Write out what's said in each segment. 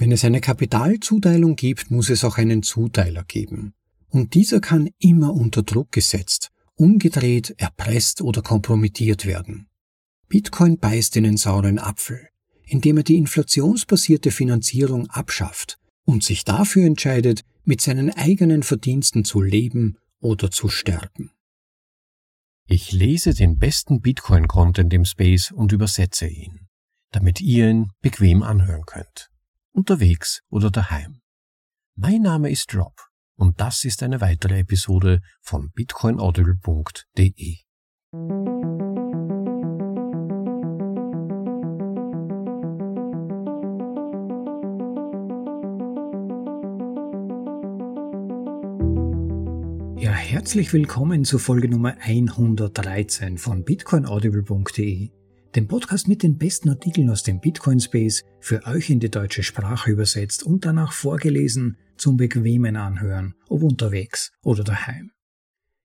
Wenn es eine Kapitalzuteilung gibt, muss es auch einen Zuteiler geben. Und dieser kann immer unter Druck gesetzt, umgedreht, erpresst oder kompromittiert werden. Bitcoin beißt in den sauren Apfel, indem er die inflationsbasierte Finanzierung abschafft und sich dafür entscheidet, mit seinen eigenen Verdiensten zu leben oder zu sterben. Ich lese den besten Bitcoin-Content im Space und übersetze ihn, damit ihr ihn bequem anhören könnt, unterwegs oder daheim. Mein Name ist Rob und das ist eine weitere Episode von bitcoinaudible.de. Ja, herzlich willkommen zur Folge Nummer 113 von bitcoinaudible.de, dem Podcast mit den besten Artikeln aus dem Bitcoin Space für euch in die deutsche Sprache übersetzt und danach vorgelesen zum bequemen Anhören, ob unterwegs oder daheim.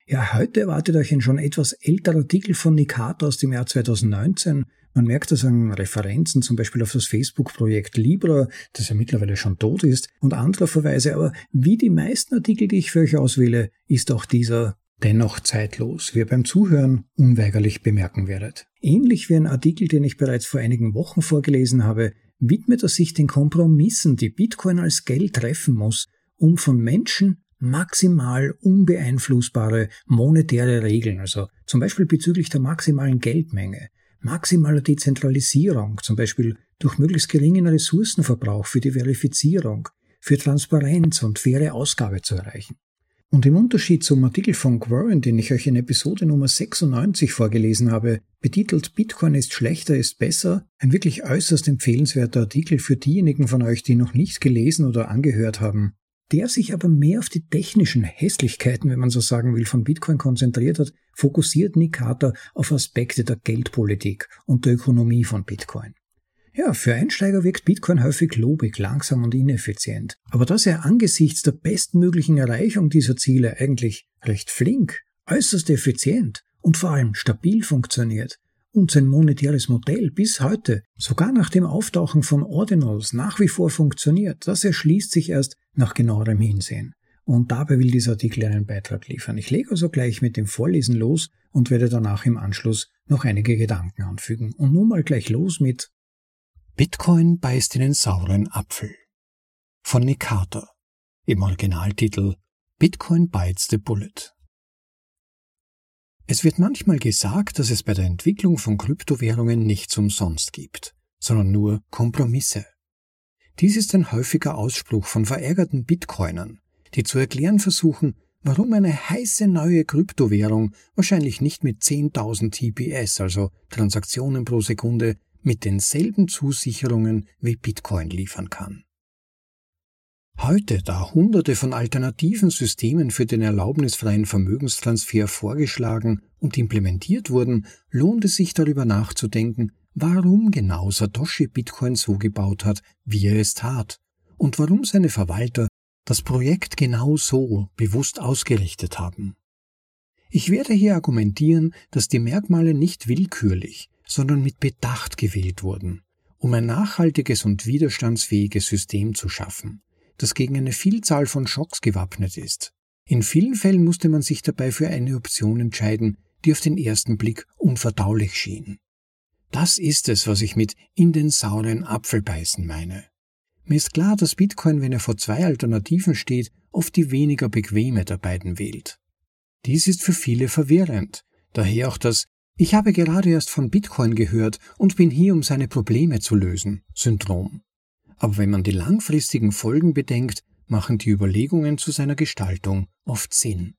Ja, heute erwartet euch ein schon etwas älterer Artikel von Nikata aus dem Jahr 2019 man merkt das an Referenzen, zum Beispiel auf das Facebook-Projekt Libra, das ja mittlerweile schon tot ist, und andere Verweise, aber wie die meisten Artikel, die ich für euch auswähle, ist auch dieser dennoch zeitlos, wie ihr beim Zuhören unweigerlich bemerken werdet. Ähnlich wie ein Artikel, den ich bereits vor einigen Wochen vorgelesen habe, widmet er sich den Kompromissen, die Bitcoin als Geld treffen muss, um von Menschen maximal unbeeinflussbare monetäre Regeln, also zum Beispiel bezüglich der maximalen Geldmenge, maximaler Dezentralisierung, zum Beispiel durch möglichst geringen Ressourcenverbrauch für die Verifizierung, für Transparenz und faire Ausgabe zu erreichen. Und im Unterschied zum Artikel von Warren, den ich euch in Episode Nummer 96 vorgelesen habe, betitelt Bitcoin ist schlechter, ist besser, ein wirklich äußerst empfehlenswerter Artikel für diejenigen von euch, die noch nicht gelesen oder angehört haben, der sich aber mehr auf die technischen Hässlichkeiten, wenn man so sagen will, von Bitcoin konzentriert hat, fokussiert Nick Carter auf Aspekte der Geldpolitik und der Ökonomie von Bitcoin. Ja, für Einsteiger wirkt Bitcoin häufig lobig, langsam und ineffizient. Aber dass er angesichts der bestmöglichen Erreichung dieser Ziele eigentlich recht flink, äußerst effizient und vor allem stabil funktioniert, und sein monetäres Modell bis heute, sogar nach dem Auftauchen von Ordinals, nach wie vor funktioniert, das erschließt sich erst nach genauerem Hinsehen. Und dabei will dieser Artikel einen Beitrag liefern. Ich lege also gleich mit dem Vorlesen los und werde danach im Anschluss noch einige Gedanken anfügen. Und nun mal gleich los mit Bitcoin beißt in den sauren Apfel von Nick Carter im Originaltitel Bitcoin Bites the Bullet. Es wird manchmal gesagt, dass es bei der Entwicklung von Kryptowährungen nichts umsonst gibt, sondern nur Kompromisse. Dies ist ein häufiger Ausspruch von verärgerten Bitcoinern, die zu erklären versuchen, warum eine heiße neue Kryptowährung wahrscheinlich nicht mit 10.000 TPS, also Transaktionen pro Sekunde, mit denselben Zusicherungen wie Bitcoin liefern kann. Heute, da Hunderte von alternativen Systemen für den erlaubnisfreien Vermögenstransfer vorgeschlagen und implementiert wurden, lohnt es sich darüber nachzudenken, warum genau Satoshi Bitcoin so gebaut hat, wie er es tat, und warum seine Verwalter das Projekt genau so bewusst ausgerichtet haben. Ich werde hier argumentieren, dass die Merkmale nicht willkürlich, sondern mit Bedacht gewählt wurden, um ein nachhaltiges und widerstandsfähiges System zu schaffen, das gegen eine Vielzahl von Schocks gewappnet ist. In vielen Fällen musste man sich dabei für eine Option entscheiden, die auf den ersten Blick unverdaulich schien. Das ist es, was ich mit in den sauren Apfel beißen meine. Mir ist klar, dass Bitcoin, wenn er vor zwei Alternativen steht, oft die weniger bequeme der beiden wählt. Dies ist für viele verwirrend, daher auch das Ich habe gerade erst von Bitcoin gehört und bin hier, um seine Probleme zu lösen Syndrom. Aber wenn man die langfristigen Folgen bedenkt, machen die Überlegungen zu seiner Gestaltung oft Sinn.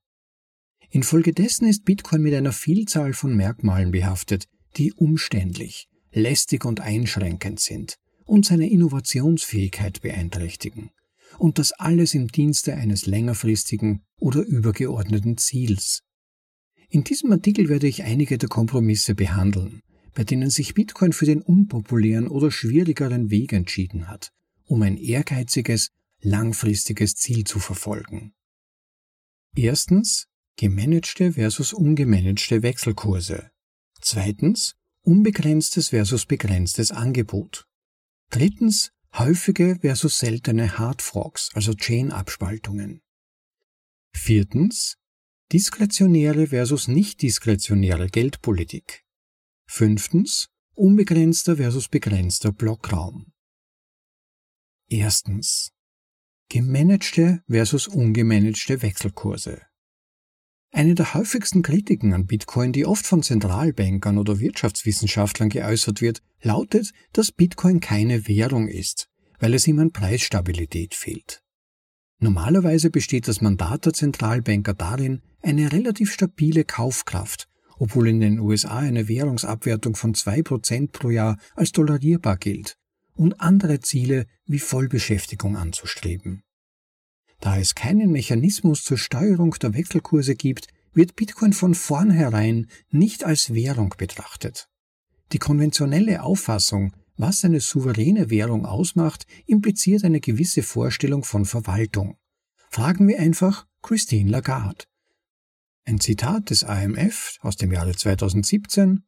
Infolgedessen ist Bitcoin mit einer Vielzahl von Merkmalen behaftet, die umständlich, lästig und einschränkend sind und seine Innovationsfähigkeit beeinträchtigen. Und das alles im Dienste eines längerfristigen oder übergeordneten Ziels. In diesem Artikel werde ich einige der Kompromisse behandeln, bei denen sich Bitcoin für den unpopulären oder schwierigeren Weg entschieden hat, um ein ehrgeiziges, langfristiges Ziel zu verfolgen. Erstens gemanagte versus ungemanagte Wechselkurse. Zweitens unbegrenztes versus begrenztes Angebot. Drittens häufige versus seltene Hard Forks, also Chain-Abspaltungen. Viertens, diskretionäre versus nicht diskretionäre Geldpolitik. Fünftens, unbegrenzter versus begrenzter Blockraum. Erstens, gemanagte versus ungemanagte Wechselkurse. Eine der häufigsten Kritiken an Bitcoin, die oft von Zentralbankern oder Wirtschaftswissenschaftlern geäußert wird, lautet, dass Bitcoin keine Währung ist, weil es ihm an Preisstabilität fehlt. Normalerweise besteht das Mandat der Zentralbanker darin, eine relativ stabile Kaufkraft, obwohl in den USA eine Währungsabwertung von zwei Prozent pro Jahr als tolerierbar gilt, und andere Ziele wie Vollbeschäftigung anzustreben. Da es keinen Mechanismus zur Steuerung der Wechselkurse gibt, wird Bitcoin von vornherein nicht als Währung betrachtet. Die konventionelle Auffassung, was eine souveräne Währung ausmacht, impliziert eine gewisse Vorstellung von Verwaltung. Fragen wir einfach Christine Lagarde. Ein Zitat des IMF aus dem Jahre 2017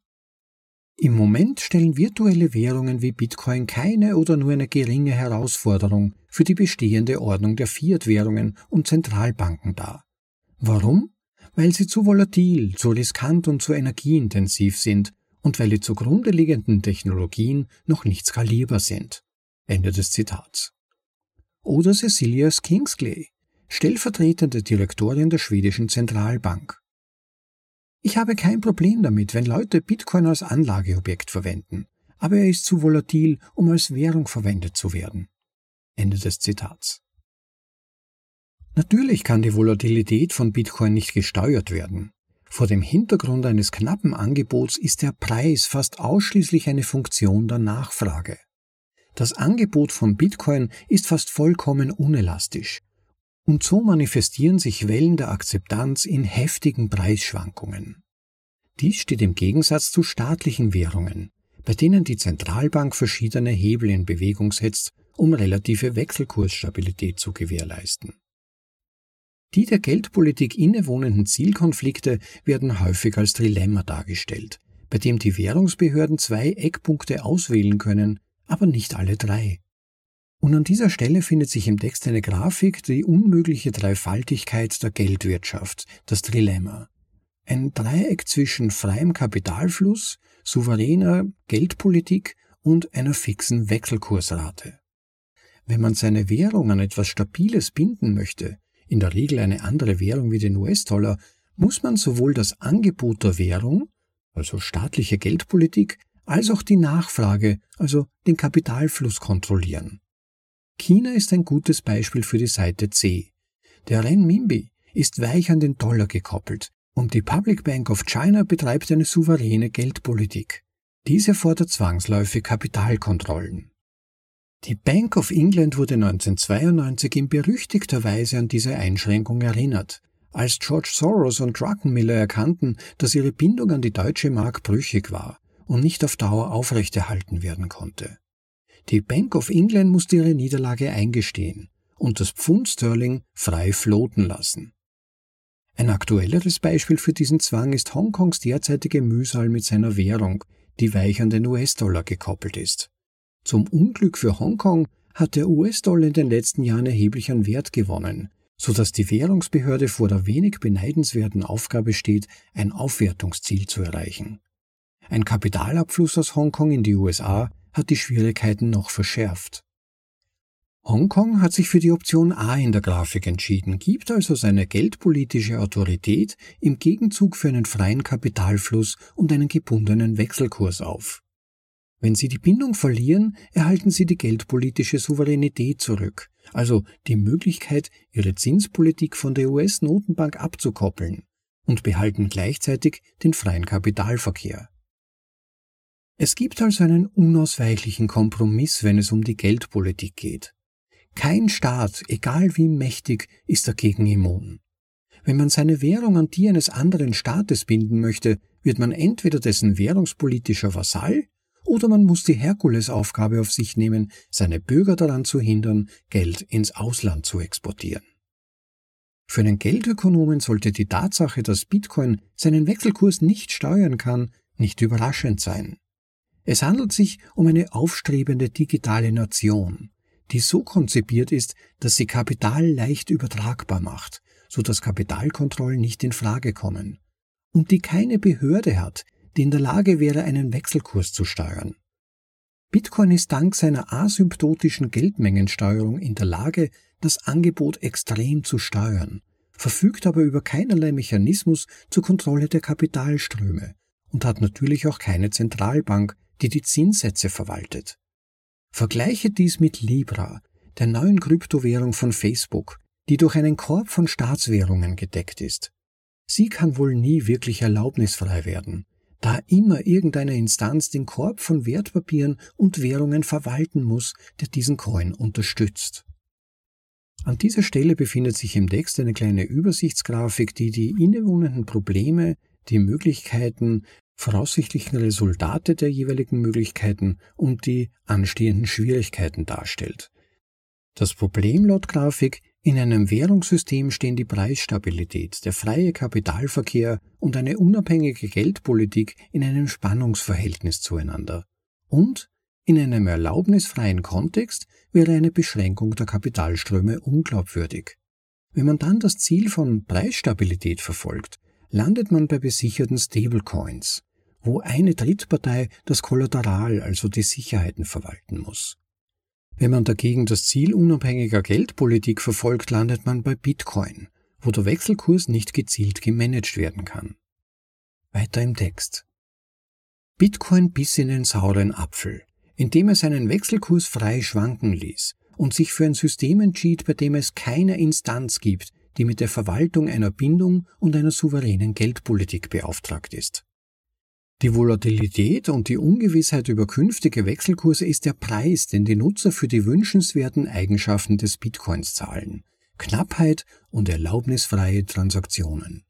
im Moment stellen virtuelle Währungen wie Bitcoin keine oder nur eine geringe Herausforderung für die bestehende Ordnung der Fiat-Währungen und Zentralbanken dar. Warum? Weil sie zu volatil, zu riskant und zu energieintensiv sind und weil die zugrunde liegenden Technologien noch nicht skalierbar sind. Ende des Zitats. Oder Cecilia Kingsley, stellvertretende Direktorin der schwedischen Zentralbank. Ich habe kein Problem damit, wenn Leute Bitcoin als Anlageobjekt verwenden, aber er ist zu volatil, um als Währung verwendet zu werden. Ende des Zitats. Natürlich kann die Volatilität von Bitcoin nicht gesteuert werden. Vor dem Hintergrund eines knappen Angebots ist der Preis fast ausschließlich eine Funktion der Nachfrage. Das Angebot von Bitcoin ist fast vollkommen unelastisch und so manifestieren sich Wellen der Akzeptanz in heftigen Preisschwankungen. Dies steht im Gegensatz zu staatlichen Währungen, bei denen die Zentralbank verschiedene Hebel in Bewegung setzt, um relative Wechselkursstabilität zu gewährleisten. Die der Geldpolitik innewohnenden Zielkonflikte werden häufig als Dilemma dargestellt, bei dem die Währungsbehörden zwei Eckpunkte auswählen können, aber nicht alle drei. Und an dieser Stelle findet sich im Text eine Grafik, die unmögliche Dreifaltigkeit der Geldwirtschaft, das Trilemma. Ein Dreieck zwischen freiem Kapitalfluss, souveräner Geldpolitik und einer fixen Wechselkursrate. Wenn man seine Währung an etwas Stabiles binden möchte, in der Regel eine andere Währung wie den US-Dollar, muss man sowohl das Angebot der Währung, also staatliche Geldpolitik, als auch die Nachfrage, also den Kapitalfluss kontrollieren. China ist ein gutes Beispiel für die Seite C. Der Renminbi ist weich an den Dollar gekoppelt und die Public Bank of China betreibt eine souveräne Geldpolitik. Diese fordert zwangsläufig Kapitalkontrollen. Die Bank of England wurde 1992 in berüchtigter Weise an diese Einschränkung erinnert, als George Soros und Druckenmiller erkannten, dass ihre Bindung an die deutsche Mark brüchig war und nicht auf Dauer aufrechterhalten werden konnte. Die Bank of England musste ihre Niederlage eingestehen und das Pfund Sterling frei floten lassen. Ein aktuelleres Beispiel für diesen Zwang ist Hongkongs derzeitige Mühsal mit seiner Währung, die weich an den US-Dollar gekoppelt ist. Zum Unglück für Hongkong hat der US-Dollar in den letzten Jahren erheblich an Wert gewonnen, so dass die Währungsbehörde vor der wenig beneidenswerten Aufgabe steht, ein Aufwertungsziel zu erreichen. Ein Kapitalabfluss aus Hongkong in die USA hat die Schwierigkeiten noch verschärft. Hongkong hat sich für die Option A in der Grafik entschieden, gibt also seine geldpolitische Autorität im Gegenzug für einen freien Kapitalfluss und einen gebundenen Wechselkurs auf. Wenn sie die Bindung verlieren, erhalten sie die geldpolitische Souveränität zurück, also die Möglichkeit, ihre Zinspolitik von der US-Notenbank abzukoppeln und behalten gleichzeitig den freien Kapitalverkehr. Es gibt also einen unausweichlichen Kompromiss, wenn es um die Geldpolitik geht. Kein Staat, egal wie mächtig, ist dagegen immun. Wenn man seine Währung an die eines anderen Staates binden möchte, wird man entweder dessen währungspolitischer Vasall oder man muss die Herkulesaufgabe auf sich nehmen, seine Bürger daran zu hindern, Geld ins Ausland zu exportieren. Für einen Geldökonomen sollte die Tatsache, dass Bitcoin seinen Wechselkurs nicht steuern kann, nicht überraschend sein. Es handelt sich um eine aufstrebende digitale Nation, die so konzipiert ist, dass sie Kapital leicht übertragbar macht, so dass Kapitalkontrollen nicht in Frage kommen, und die keine Behörde hat, die in der Lage wäre, einen Wechselkurs zu steuern. Bitcoin ist dank seiner asymptotischen Geldmengensteuerung in der Lage, das Angebot extrem zu steuern, verfügt aber über keinerlei Mechanismus zur Kontrolle der Kapitalströme und hat natürlich auch keine Zentralbank, die die Zinssätze verwaltet. Vergleiche dies mit Libra, der neuen Kryptowährung von Facebook, die durch einen Korb von Staatswährungen gedeckt ist. Sie kann wohl nie wirklich erlaubnisfrei werden, da immer irgendeine Instanz den Korb von Wertpapieren und Währungen verwalten muss, der diesen Coin unterstützt. An dieser Stelle befindet sich im Text eine kleine Übersichtsgrafik, die die innewohnenden Probleme, die Möglichkeiten, voraussichtlichen Resultate der jeweiligen Möglichkeiten und die anstehenden Schwierigkeiten darstellt. Das Problem laut Grafik in einem Währungssystem stehen die Preisstabilität, der freie Kapitalverkehr und eine unabhängige Geldpolitik in einem Spannungsverhältnis zueinander. Und in einem erlaubnisfreien Kontext wäre eine Beschränkung der Kapitalströme unglaubwürdig. Wenn man dann das Ziel von Preisstabilität verfolgt, landet man bei besicherten Stablecoins, wo eine Drittpartei das Kollateral, also die Sicherheiten verwalten muss. Wenn man dagegen das Ziel unabhängiger Geldpolitik verfolgt, landet man bei Bitcoin, wo der Wechselkurs nicht gezielt gemanagt werden kann. Weiter im Text. Bitcoin biss in den sauren Apfel, indem er seinen Wechselkurs frei schwanken ließ und sich für ein System entschied, bei dem es keine Instanz gibt, die mit der Verwaltung einer Bindung und einer souveränen Geldpolitik beauftragt ist. Die Volatilität und die Ungewissheit über künftige Wechselkurse ist der Preis, den die Nutzer für die wünschenswerten Eigenschaften des Bitcoins zahlen. Knappheit und erlaubnisfreie Transaktionen.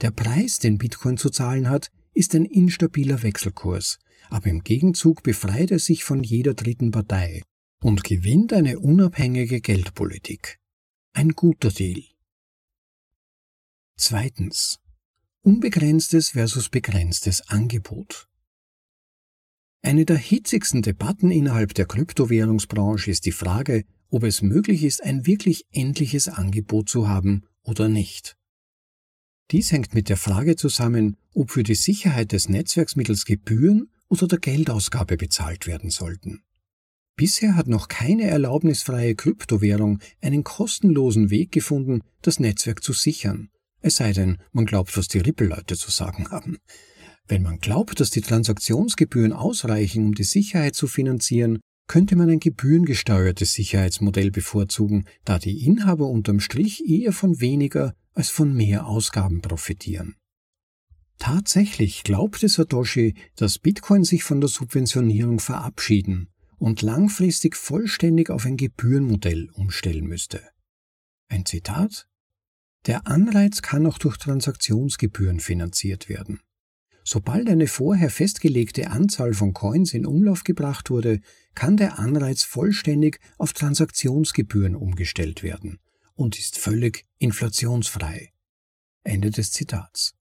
Der Preis, den Bitcoin zu zahlen hat, ist ein instabiler Wechselkurs, aber im Gegenzug befreit er sich von jeder dritten Partei und gewinnt eine unabhängige Geldpolitik. Ein guter Deal. Zweitens. Unbegrenztes versus begrenztes Angebot. Eine der hitzigsten Debatten innerhalb der Kryptowährungsbranche ist die Frage, ob es möglich ist, ein wirklich endliches Angebot zu haben oder nicht. Dies hängt mit der Frage zusammen, ob für die Sicherheit des Netzwerks mittels Gebühren oder der Geldausgabe bezahlt werden sollten. Bisher hat noch keine erlaubnisfreie Kryptowährung einen kostenlosen Weg gefunden, das Netzwerk zu sichern es sei denn, man glaubt, was die Ripple-Leute zu sagen haben. Wenn man glaubt, dass die Transaktionsgebühren ausreichen, um die Sicherheit zu finanzieren, könnte man ein gebührengesteuertes Sicherheitsmodell bevorzugen, da die Inhaber unterm Strich eher von weniger als von mehr Ausgaben profitieren. Tatsächlich glaubte Satoshi, dass Bitcoin sich von der Subventionierung verabschieden und langfristig vollständig auf ein Gebührenmodell umstellen müsste. Ein Zitat der Anreiz kann auch durch Transaktionsgebühren finanziert werden. Sobald eine vorher festgelegte Anzahl von Coins in Umlauf gebracht wurde, kann der Anreiz vollständig auf Transaktionsgebühren umgestellt werden und ist völlig inflationsfrei. Ende des Zitats.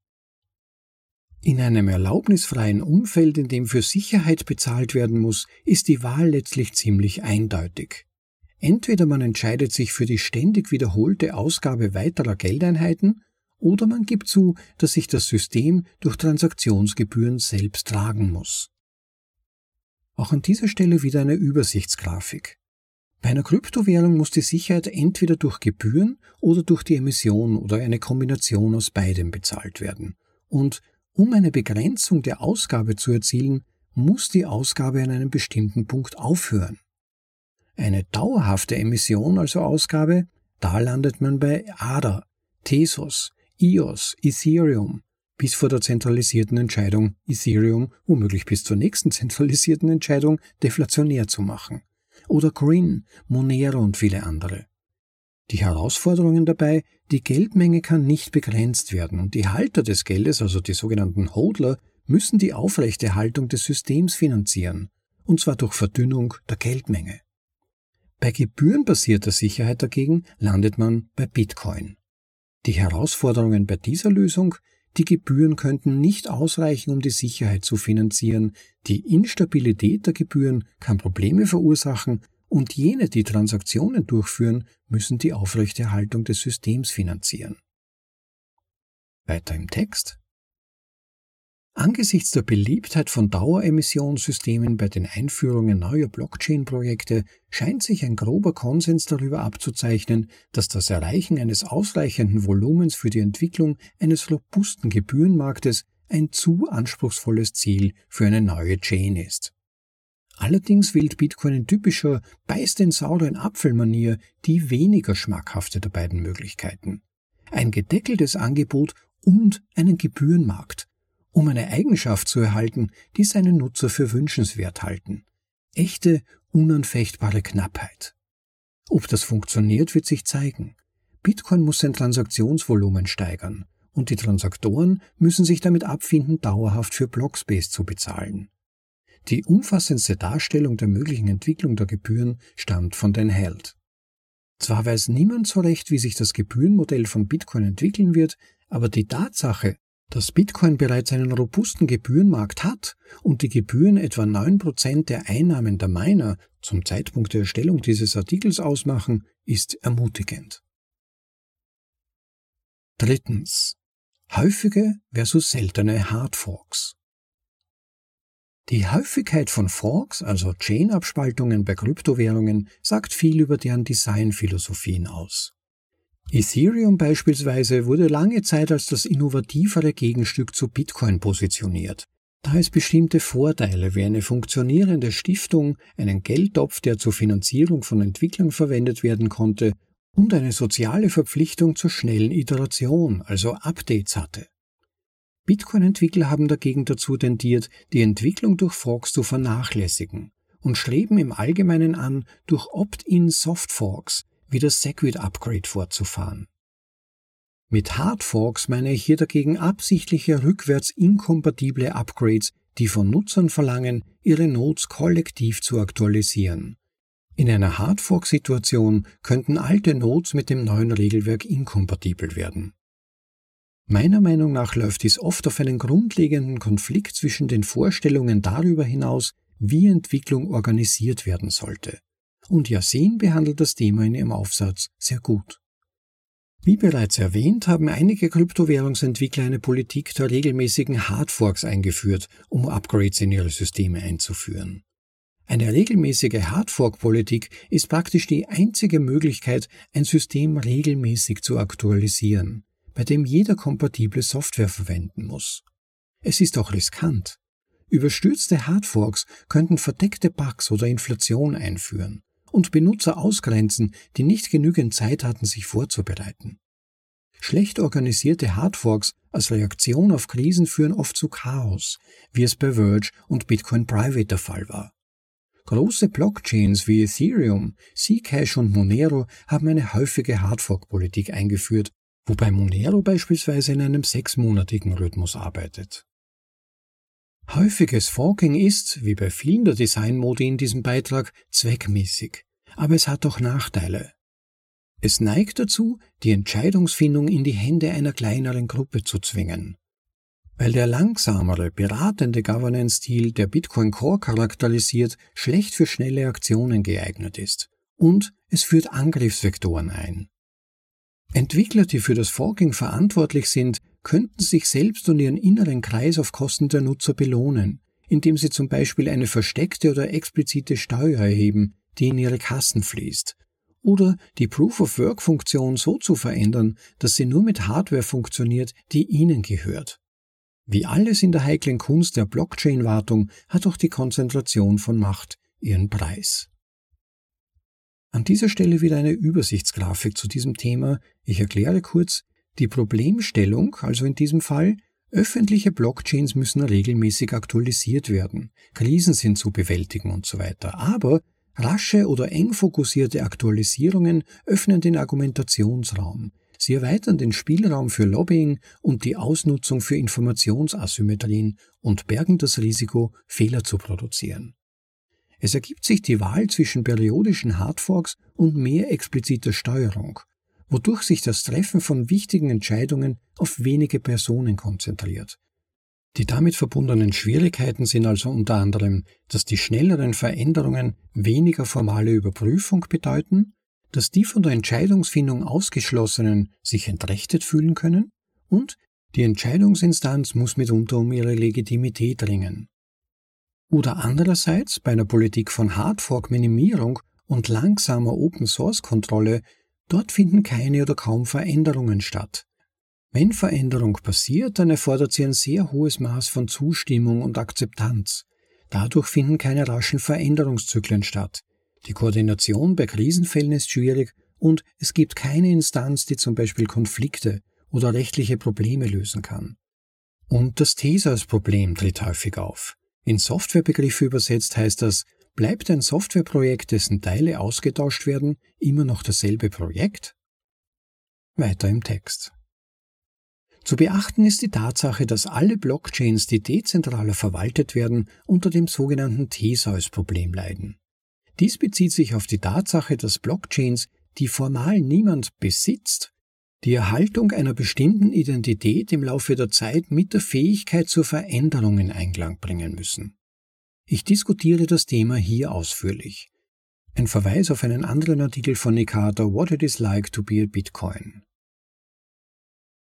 In einem erlaubnisfreien Umfeld, in dem für Sicherheit bezahlt werden muss, ist die Wahl letztlich ziemlich eindeutig. Entweder man entscheidet sich für die ständig wiederholte Ausgabe weiterer Geldeinheiten, oder man gibt zu, dass sich das System durch Transaktionsgebühren selbst tragen muss. Auch an dieser Stelle wieder eine Übersichtsgrafik. Bei einer Kryptowährung muss die Sicherheit entweder durch Gebühren oder durch die Emission oder eine Kombination aus beidem bezahlt werden. Und um eine Begrenzung der Ausgabe zu erzielen, muss die Ausgabe an einem bestimmten Punkt aufhören. Eine dauerhafte Emission, also Ausgabe, da landet man bei ADA, Tesos, EOS, Ethereum, bis vor der zentralisierten Entscheidung, Ethereum womöglich bis zur nächsten zentralisierten Entscheidung deflationär zu machen. Oder Green, Monero und viele andere. Die Herausforderungen dabei, die Geldmenge kann nicht begrenzt werden und die Halter des Geldes, also die sogenannten Hodler, müssen die Aufrechterhaltung des Systems finanzieren, und zwar durch Verdünnung der Geldmenge. Bei gebührenbasierter Sicherheit dagegen landet man bei Bitcoin. Die Herausforderungen bei dieser Lösung, die Gebühren könnten nicht ausreichen, um die Sicherheit zu finanzieren, die Instabilität der Gebühren kann Probleme verursachen und jene, die Transaktionen durchführen, müssen die Aufrechterhaltung des Systems finanzieren. Weiter im Text. Angesichts der Beliebtheit von Daueremissionssystemen bei den Einführungen neuer Blockchain-Projekte scheint sich ein grober Konsens darüber abzuzeichnen, dass das Erreichen eines ausreichenden Volumens für die Entwicklung eines robusten Gebührenmarktes ein zu anspruchsvolles Ziel für eine neue Chain ist. Allerdings wählt Bitcoin in typischer Beiß den sauren Apfelmanier die weniger schmackhafte der beiden Möglichkeiten. Ein gedeckeltes Angebot und einen Gebührenmarkt, um eine Eigenschaft zu erhalten, die seine Nutzer für wünschenswert halten. Echte, unanfechtbare Knappheit. Ob das funktioniert, wird sich zeigen. Bitcoin muss sein Transaktionsvolumen steigern und die Transaktoren müssen sich damit abfinden, dauerhaft für Blockspace zu bezahlen. Die umfassendste Darstellung der möglichen Entwicklung der Gebühren stammt von den Held. Zwar weiß niemand so recht, wie sich das Gebührenmodell von Bitcoin entwickeln wird, aber die Tatsache, dass Bitcoin bereits einen robusten Gebührenmarkt hat und die Gebühren etwa 9% der Einnahmen der Miner zum Zeitpunkt der Erstellung dieses Artikels ausmachen, ist ermutigend. Drittens. Häufige versus seltene Hardforks. Die Häufigkeit von Forks, also Chain-Abspaltungen bei Kryptowährungen, sagt viel über deren Designphilosophien aus. Ethereum beispielsweise wurde lange Zeit als das innovativere Gegenstück zu Bitcoin positioniert, da es bestimmte Vorteile wie eine funktionierende Stiftung, einen Geldtopf, der zur Finanzierung von Entwicklern verwendet werden konnte, und eine soziale Verpflichtung zur schnellen Iteration, also Updates hatte. Bitcoin-Entwickler haben dagegen dazu tendiert, die Entwicklung durch Forks zu vernachlässigen und streben im Allgemeinen an, durch Opt-in Soft-Forks wie das Segwit Upgrade fortzufahren. Mit Hard Forks meine ich hier dagegen absichtliche rückwärts inkompatible Upgrades, die von Nutzern verlangen, ihre Nodes kollektiv zu aktualisieren. In einer Hard Fork Situation könnten alte Nodes mit dem neuen Regelwerk inkompatibel werden. Meiner Meinung nach läuft dies oft auf einen grundlegenden Konflikt zwischen den Vorstellungen darüber hinaus, wie Entwicklung organisiert werden sollte und Yasin behandelt das Thema in ihrem Aufsatz sehr gut. Wie bereits erwähnt, haben einige Kryptowährungsentwickler eine Politik der regelmäßigen Hardforks eingeführt, um Upgrades in ihre Systeme einzuführen. Eine regelmäßige Hardfork-Politik ist praktisch die einzige Möglichkeit, ein System regelmäßig zu aktualisieren, bei dem jeder kompatible Software verwenden muss. Es ist auch riskant. Überstürzte Hardforks könnten verdeckte Bugs oder Inflation einführen und Benutzer ausgrenzen, die nicht genügend Zeit hatten, sich vorzubereiten. Schlecht organisierte Hardforks als Reaktion auf Krisen führen oft zu Chaos, wie es bei Verge und Bitcoin Private der Fall war. Große Blockchains wie Ethereum, Zcash und Monero haben eine häufige Hardfork-Politik eingeführt, wobei Monero beispielsweise in einem sechsmonatigen Rhythmus arbeitet. Häufiges Forking ist, wie bei vielen der Designmodi in diesem Beitrag, zweckmäßig, aber es hat auch Nachteile. Es neigt dazu, die Entscheidungsfindung in die Hände einer kleineren Gruppe zu zwingen. Weil der langsamere, beratende Governance-Stil, der Bitcoin Core charakterisiert, schlecht für schnelle Aktionen geeignet ist. Und es führt Angriffsvektoren ein. Entwickler, die für das Forking verantwortlich sind, könnten sich selbst und ihren inneren Kreis auf Kosten der Nutzer belohnen, indem sie zum Beispiel eine versteckte oder explizite Steuer erheben, die in ihre Kassen fließt, oder die Proof-of-Work-Funktion so zu verändern, dass sie nur mit Hardware funktioniert, die ihnen gehört. Wie alles in der heiklen Kunst der Blockchain-Wartung hat auch die Konzentration von Macht ihren Preis. An dieser Stelle wieder eine Übersichtsgrafik zu diesem Thema. Ich erkläre kurz, die Problemstellung, also in diesem Fall, öffentliche Blockchains müssen regelmäßig aktualisiert werden, Krisen sind zu bewältigen und so weiter. Aber rasche oder eng fokussierte Aktualisierungen öffnen den Argumentationsraum. Sie erweitern den Spielraum für Lobbying und die Ausnutzung für Informationsasymmetrien und bergen das Risiko, Fehler zu produzieren. Es ergibt sich die Wahl zwischen periodischen Hardforks und mehr expliziter Steuerung, wodurch sich das Treffen von wichtigen Entscheidungen auf wenige Personen konzentriert. Die damit verbundenen Schwierigkeiten sind also unter anderem, dass die schnelleren Veränderungen weniger formale Überprüfung bedeuten, dass die von der Entscheidungsfindung Ausgeschlossenen sich entrechtet fühlen können und die Entscheidungsinstanz muss mitunter um ihre Legitimität ringen. Oder andererseits bei einer Politik von Hardfork-Minimierung und langsamer Open-Source-Kontrolle, dort finden keine oder kaum Veränderungen statt. Wenn Veränderung passiert, dann erfordert sie ein sehr hohes Maß von Zustimmung und Akzeptanz. Dadurch finden keine raschen Veränderungszyklen statt. Die Koordination bei Krisenfällen ist schwierig und es gibt keine Instanz, die zum Beispiel Konflikte oder rechtliche Probleme lösen kann. Und das Theseus-Problem tritt häufig auf. In Softwarebegriffe übersetzt heißt das, bleibt ein Softwareprojekt, dessen Teile ausgetauscht werden, immer noch dasselbe Projekt? Weiter im Text. Zu beachten ist die Tatsache, dass alle Blockchains, die dezentraler verwaltet werden, unter dem sogenannten Theseus-Problem leiden. Dies bezieht sich auf die Tatsache, dass Blockchains, die formal niemand besitzt, die Erhaltung einer bestimmten Identität im Laufe der Zeit mit der Fähigkeit zur Veränderung in Einklang bringen müssen. Ich diskutiere das Thema hier ausführlich. Ein Verweis auf einen anderen Artikel von Nikata What It Is Like to Be a Bitcoin.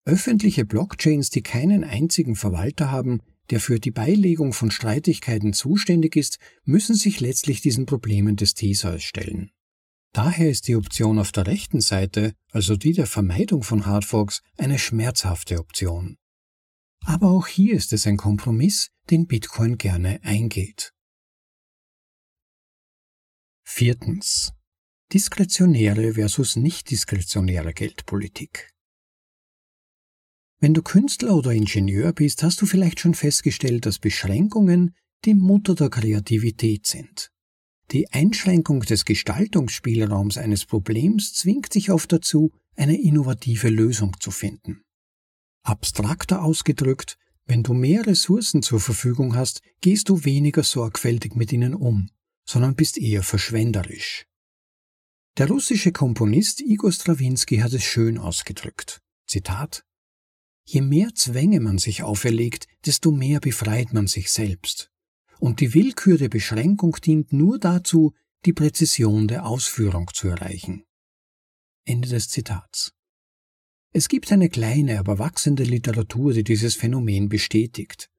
Öffentliche Blockchains, die keinen einzigen Verwalter haben, der für die Beilegung von Streitigkeiten zuständig ist, müssen sich letztlich diesen Problemen des Theseus stellen. Daher ist die Option auf der rechten Seite, also die der Vermeidung von Hardforks, eine schmerzhafte Option. Aber auch hier ist es ein Kompromiss, den Bitcoin gerne eingeht. Viertens. Diskretionäre versus nicht diskretionäre Geldpolitik. Wenn du Künstler oder Ingenieur bist, hast du vielleicht schon festgestellt, dass Beschränkungen die Mutter der Kreativität sind. Die Einschränkung des Gestaltungsspielraums eines Problems zwingt sich oft dazu, eine innovative Lösung zu finden. Abstrakter ausgedrückt, wenn du mehr Ressourcen zur Verfügung hast, gehst du weniger sorgfältig mit ihnen um, sondern bist eher verschwenderisch. Der russische Komponist Igor Strawinski hat es schön ausgedrückt. Zitat Je mehr Zwänge man sich auferlegt, desto mehr befreit man sich selbst und die Willkür der Beschränkung dient nur dazu, die Präzision der Ausführung zu erreichen. Ende des Zitats. Es gibt eine kleine, aber wachsende Literatur, die dieses Phänomen bestätigt.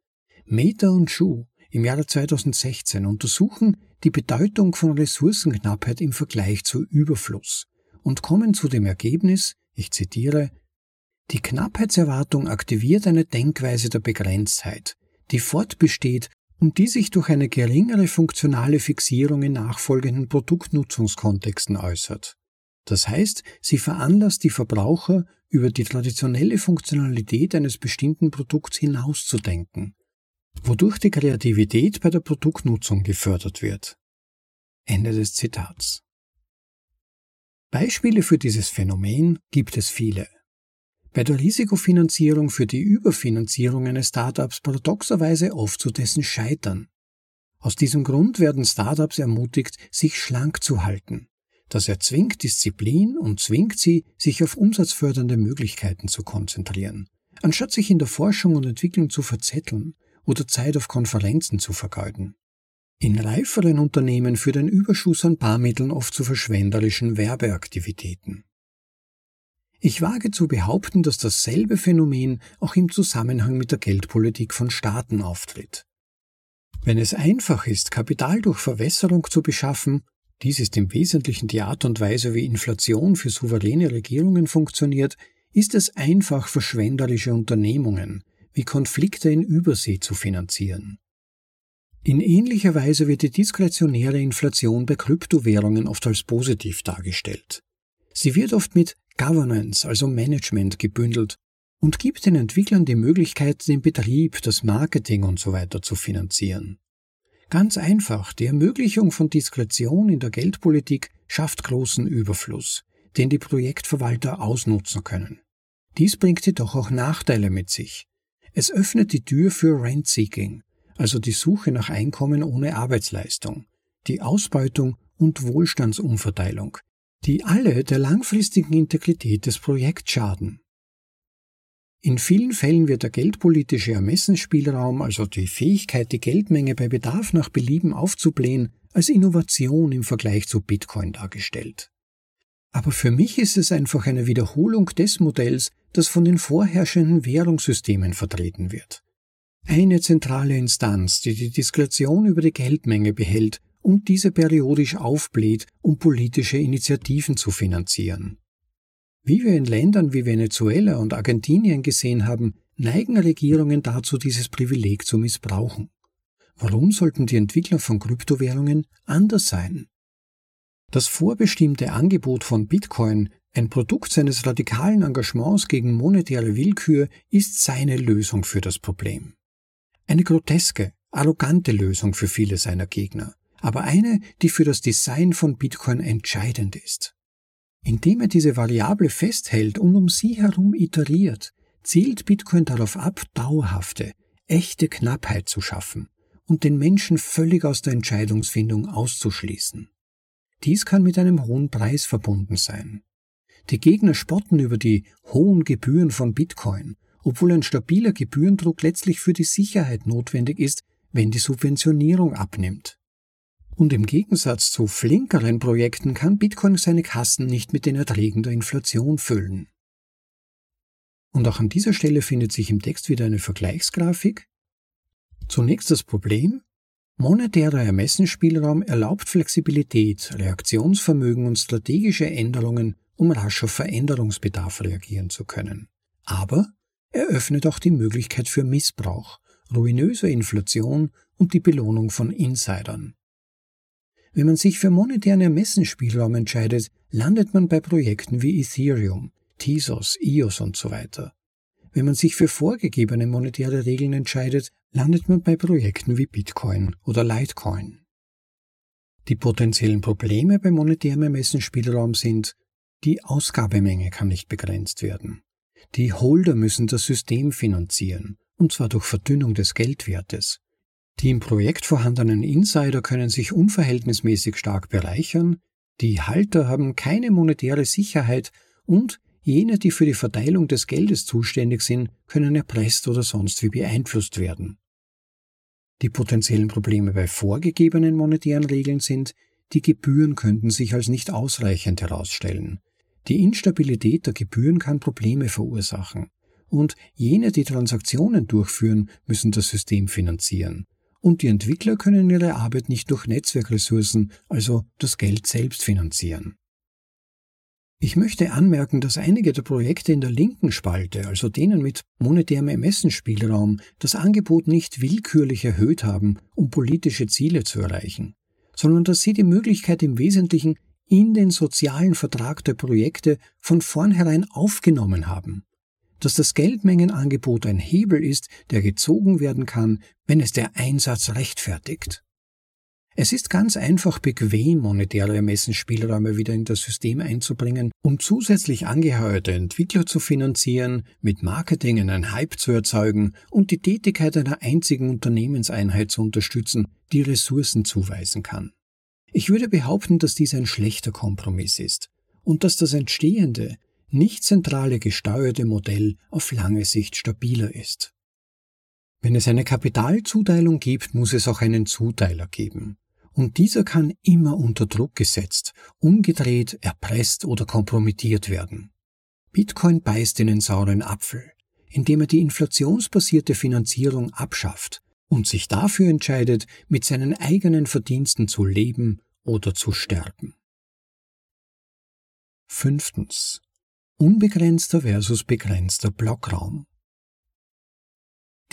Meta und Schuh im Jahre 2016 untersuchen die Bedeutung von Ressourcenknappheit im Vergleich zu Überfluss und kommen zu dem Ergebnis, ich zitiere, die Knappheitserwartung aktiviert eine Denkweise der Begrenztheit, die fortbesteht und die sich durch eine geringere funktionale Fixierung in nachfolgenden Produktnutzungskontexten äußert. Das heißt, sie veranlasst die Verbraucher, über die traditionelle Funktionalität eines bestimmten Produkts hinauszudenken, wodurch die Kreativität bei der Produktnutzung gefördert wird. Ende des Zitats. Beispiele für dieses Phänomen gibt es viele. Bei der Risikofinanzierung führt die Überfinanzierung eines Startups paradoxerweise oft zu dessen Scheitern. Aus diesem Grund werden Startups ermutigt, sich schlank zu halten. Das erzwingt Disziplin und zwingt sie, sich auf umsatzfördernde Möglichkeiten zu konzentrieren, anstatt sich in der Forschung und Entwicklung zu verzetteln oder Zeit auf Konferenzen zu vergeuden. In reiferen Unternehmen führt ein Überschuss an Barmitteln oft zu verschwenderischen Werbeaktivitäten. Ich wage zu behaupten, dass dasselbe Phänomen auch im Zusammenhang mit der Geldpolitik von Staaten auftritt. Wenn es einfach ist, Kapital durch Verwässerung zu beschaffen, dies ist im Wesentlichen die Art und Weise, wie Inflation für souveräne Regierungen funktioniert, ist es einfach verschwenderische Unternehmungen, wie Konflikte in Übersee zu finanzieren. In ähnlicher Weise wird die diskretionäre Inflation bei Kryptowährungen oft als positiv dargestellt. Sie wird oft mit Governance, also Management, gebündelt und gibt den Entwicklern die Möglichkeit, den Betrieb, das Marketing und so zu finanzieren. Ganz einfach, die Ermöglichung von Diskretion in der Geldpolitik schafft großen Überfluss, den die Projektverwalter ausnutzen können. Dies bringt jedoch auch Nachteile mit sich. Es öffnet die Tür für Rent-Seeking, also die Suche nach Einkommen ohne Arbeitsleistung, die Ausbeutung und Wohlstandsumverteilung, die alle der langfristigen Integrität des Projekts schaden. In vielen Fällen wird der geldpolitische Ermessensspielraum, also die Fähigkeit, die Geldmenge bei Bedarf nach Belieben aufzublähen, als Innovation im Vergleich zu Bitcoin dargestellt. Aber für mich ist es einfach eine Wiederholung des Modells, das von den vorherrschenden Währungssystemen vertreten wird. Eine zentrale Instanz, die die Diskretion über die Geldmenge behält und diese periodisch aufbläht, um politische Initiativen zu finanzieren. Wie wir in Ländern wie Venezuela und Argentinien gesehen haben, neigen Regierungen dazu, dieses Privileg zu missbrauchen. Warum sollten die Entwickler von Kryptowährungen anders sein? Das vorbestimmte Angebot von Bitcoin, ein Produkt seines radikalen Engagements gegen monetäre Willkür, ist seine Lösung für das Problem. Eine groteske, arrogante Lösung für viele seiner Gegner, aber eine, die für das Design von Bitcoin entscheidend ist. Indem er diese Variable festhält und um sie herum iteriert, zielt Bitcoin darauf ab, dauerhafte, echte Knappheit zu schaffen und den Menschen völlig aus der Entscheidungsfindung auszuschließen. Dies kann mit einem hohen Preis verbunden sein. Die Gegner spotten über die hohen Gebühren von Bitcoin, obwohl ein stabiler Gebührendruck letztlich für die Sicherheit notwendig ist, wenn die Subventionierung abnimmt. Und im Gegensatz zu flinkeren Projekten kann Bitcoin seine Kassen nicht mit den Erträgen der Inflation füllen. Und auch an dieser Stelle findet sich im Text wieder eine Vergleichsgrafik. Zunächst das Problem. Monetärer Ermessensspielraum erlaubt Flexibilität, Reaktionsvermögen und strategische Änderungen, um rasch auf Veränderungsbedarf reagieren zu können. Aber er öffnet auch die Möglichkeit für Missbrauch, ruinöse Inflation und die Belohnung von Insidern. Wenn man sich für monetären Ermessensspielraum entscheidet, landet man bei Projekten wie Ethereum, Tezos, EOS und so weiter. Wenn man sich für vorgegebene monetäre Regeln entscheidet, landet man bei Projekten wie Bitcoin oder Litecoin. Die potenziellen Probleme beim monetären Ermessensspielraum sind, die Ausgabemenge kann nicht begrenzt werden. Die Holder müssen das System finanzieren, und zwar durch Verdünnung des Geldwertes. Die im Projekt vorhandenen Insider können sich unverhältnismäßig stark bereichern, die Halter haben keine monetäre Sicherheit und jene, die für die Verteilung des Geldes zuständig sind, können erpresst oder sonst wie beeinflusst werden. Die potenziellen Probleme bei vorgegebenen monetären Regeln sind, die Gebühren könnten sich als nicht ausreichend herausstellen. Die Instabilität der Gebühren kann Probleme verursachen. Und jene, die Transaktionen durchführen, müssen das System finanzieren und die Entwickler können ihre Arbeit nicht durch Netzwerkressourcen, also das Geld selbst finanzieren. Ich möchte anmerken, dass einige der Projekte in der linken Spalte, also denen mit monetärem Ermessensspielraum, das Angebot nicht willkürlich erhöht haben, um politische Ziele zu erreichen, sondern dass sie die Möglichkeit im Wesentlichen in den sozialen Vertrag der Projekte von vornherein aufgenommen haben dass das Geldmengenangebot ein Hebel ist, der gezogen werden kann, wenn es der Einsatz rechtfertigt. Es ist ganz einfach bequem, monetäre Ermessensspielräume wieder in das System einzubringen, um zusätzlich angeheuerte Entwickler zu finanzieren, mit Marketing einen Hype zu erzeugen und die Tätigkeit einer einzigen Unternehmenseinheit zu unterstützen, die Ressourcen zuweisen kann. Ich würde behaupten, dass dies ein schlechter Kompromiss ist und dass das Entstehende nicht zentrale gesteuerte Modell auf lange Sicht stabiler ist. Wenn es eine Kapitalzuteilung gibt, muss es auch einen Zuteiler geben. Und dieser kann immer unter Druck gesetzt, umgedreht, erpresst oder kompromittiert werden. Bitcoin beißt in den sauren Apfel, indem er die inflationsbasierte Finanzierung abschafft und sich dafür entscheidet, mit seinen eigenen Verdiensten zu leben oder zu sterben. Fünftens unbegrenzter versus begrenzter Blockraum.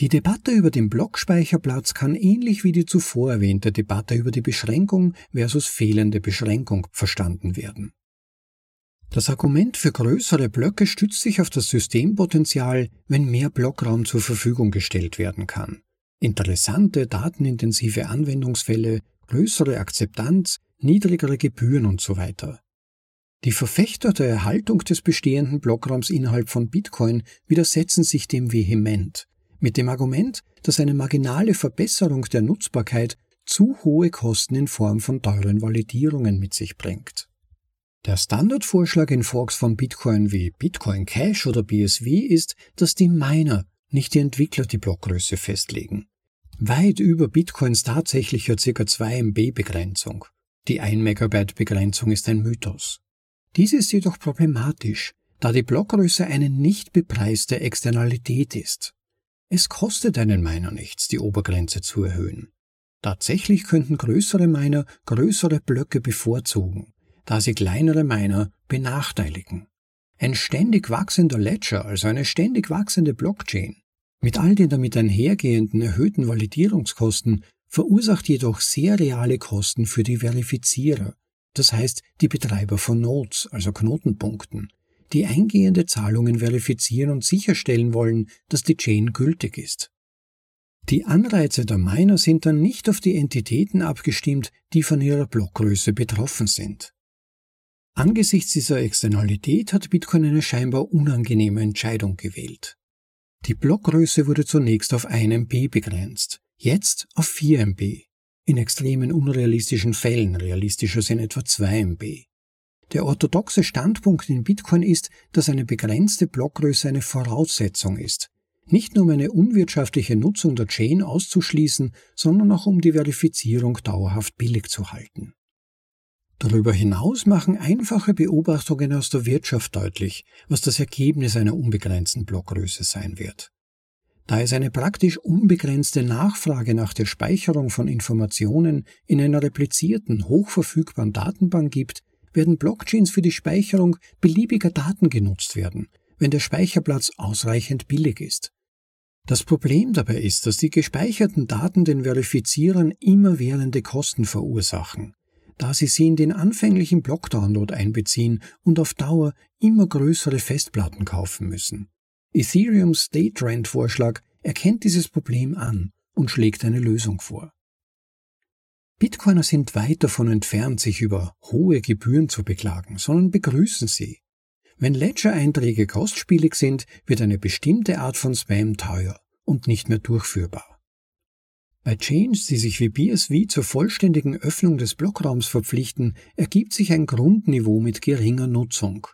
Die Debatte über den Blockspeicherplatz kann ähnlich wie die zuvor erwähnte Debatte über die Beschränkung versus fehlende Beschränkung verstanden werden. Das Argument für größere Blöcke stützt sich auf das Systempotenzial, wenn mehr Blockraum zur Verfügung gestellt werden kann. Interessante, datenintensive Anwendungsfälle, größere Akzeptanz, niedrigere Gebühren und so weiter. Die Verfechter der Erhaltung des bestehenden Blockraums innerhalb von Bitcoin widersetzen sich dem vehement, mit dem Argument, dass eine marginale Verbesserung der Nutzbarkeit zu hohe Kosten in Form von teuren Validierungen mit sich bringt. Der Standardvorschlag in Forks von Bitcoin wie Bitcoin Cash oder BSV ist, dass die Miner, nicht die Entwickler die Blockgröße festlegen. Weit über Bitcoins tatsächlicher ca. 2 MB Begrenzung. Die 1 Megabyte Begrenzung ist ein Mythos. Dies ist jedoch problematisch, da die Blockgröße eine nicht bepreiste Externalität ist. Es kostet einen Miner nichts, die Obergrenze zu erhöhen. Tatsächlich könnten größere Miner größere Blöcke bevorzugen, da sie kleinere Miner benachteiligen. Ein ständig wachsender Ledger, also eine ständig wachsende Blockchain, mit all den damit einhergehenden erhöhten Validierungskosten verursacht jedoch sehr reale Kosten für die Verifizierer, das heißt die Betreiber von Nodes, also Knotenpunkten, die eingehende Zahlungen verifizieren und sicherstellen wollen, dass die Chain gültig ist. Die Anreize der Miner sind dann nicht auf die Entitäten abgestimmt, die von ihrer Blockgröße betroffen sind. Angesichts dieser Externalität hat Bitcoin eine scheinbar unangenehme Entscheidung gewählt. Die Blockgröße wurde zunächst auf 1 MB begrenzt, jetzt auf 4 MB. In extremen unrealistischen Fällen, realistischer sind etwa 2 MB. Der orthodoxe Standpunkt in Bitcoin ist, dass eine begrenzte Blockgröße eine Voraussetzung ist, nicht nur um eine unwirtschaftliche Nutzung der Chain auszuschließen, sondern auch um die Verifizierung dauerhaft billig zu halten. Darüber hinaus machen einfache Beobachtungen aus der Wirtschaft deutlich, was das Ergebnis einer unbegrenzten Blockgröße sein wird. Da es eine praktisch unbegrenzte Nachfrage nach der Speicherung von Informationen in einer replizierten, hochverfügbaren Datenbank gibt, werden Blockchains für die Speicherung beliebiger Daten genutzt werden, wenn der Speicherplatz ausreichend billig ist. Das Problem dabei ist, dass die gespeicherten Daten den Verifizierern immerwährende Kosten verursachen, da sie sie in den anfänglichen Blockdownload einbeziehen und auf Dauer immer größere Festplatten kaufen müssen. Ethereums State Rent Vorschlag erkennt dieses Problem an und schlägt eine Lösung vor. Bitcoiner sind weit davon entfernt, sich über hohe Gebühren zu beklagen, sondern begrüßen sie. Wenn Ledger-Einträge kostspielig sind, wird eine bestimmte Art von Spam teuer und nicht mehr durchführbar. Bei Chains, die sich wie BSV zur vollständigen Öffnung des Blockraums verpflichten, ergibt sich ein Grundniveau mit geringer Nutzung.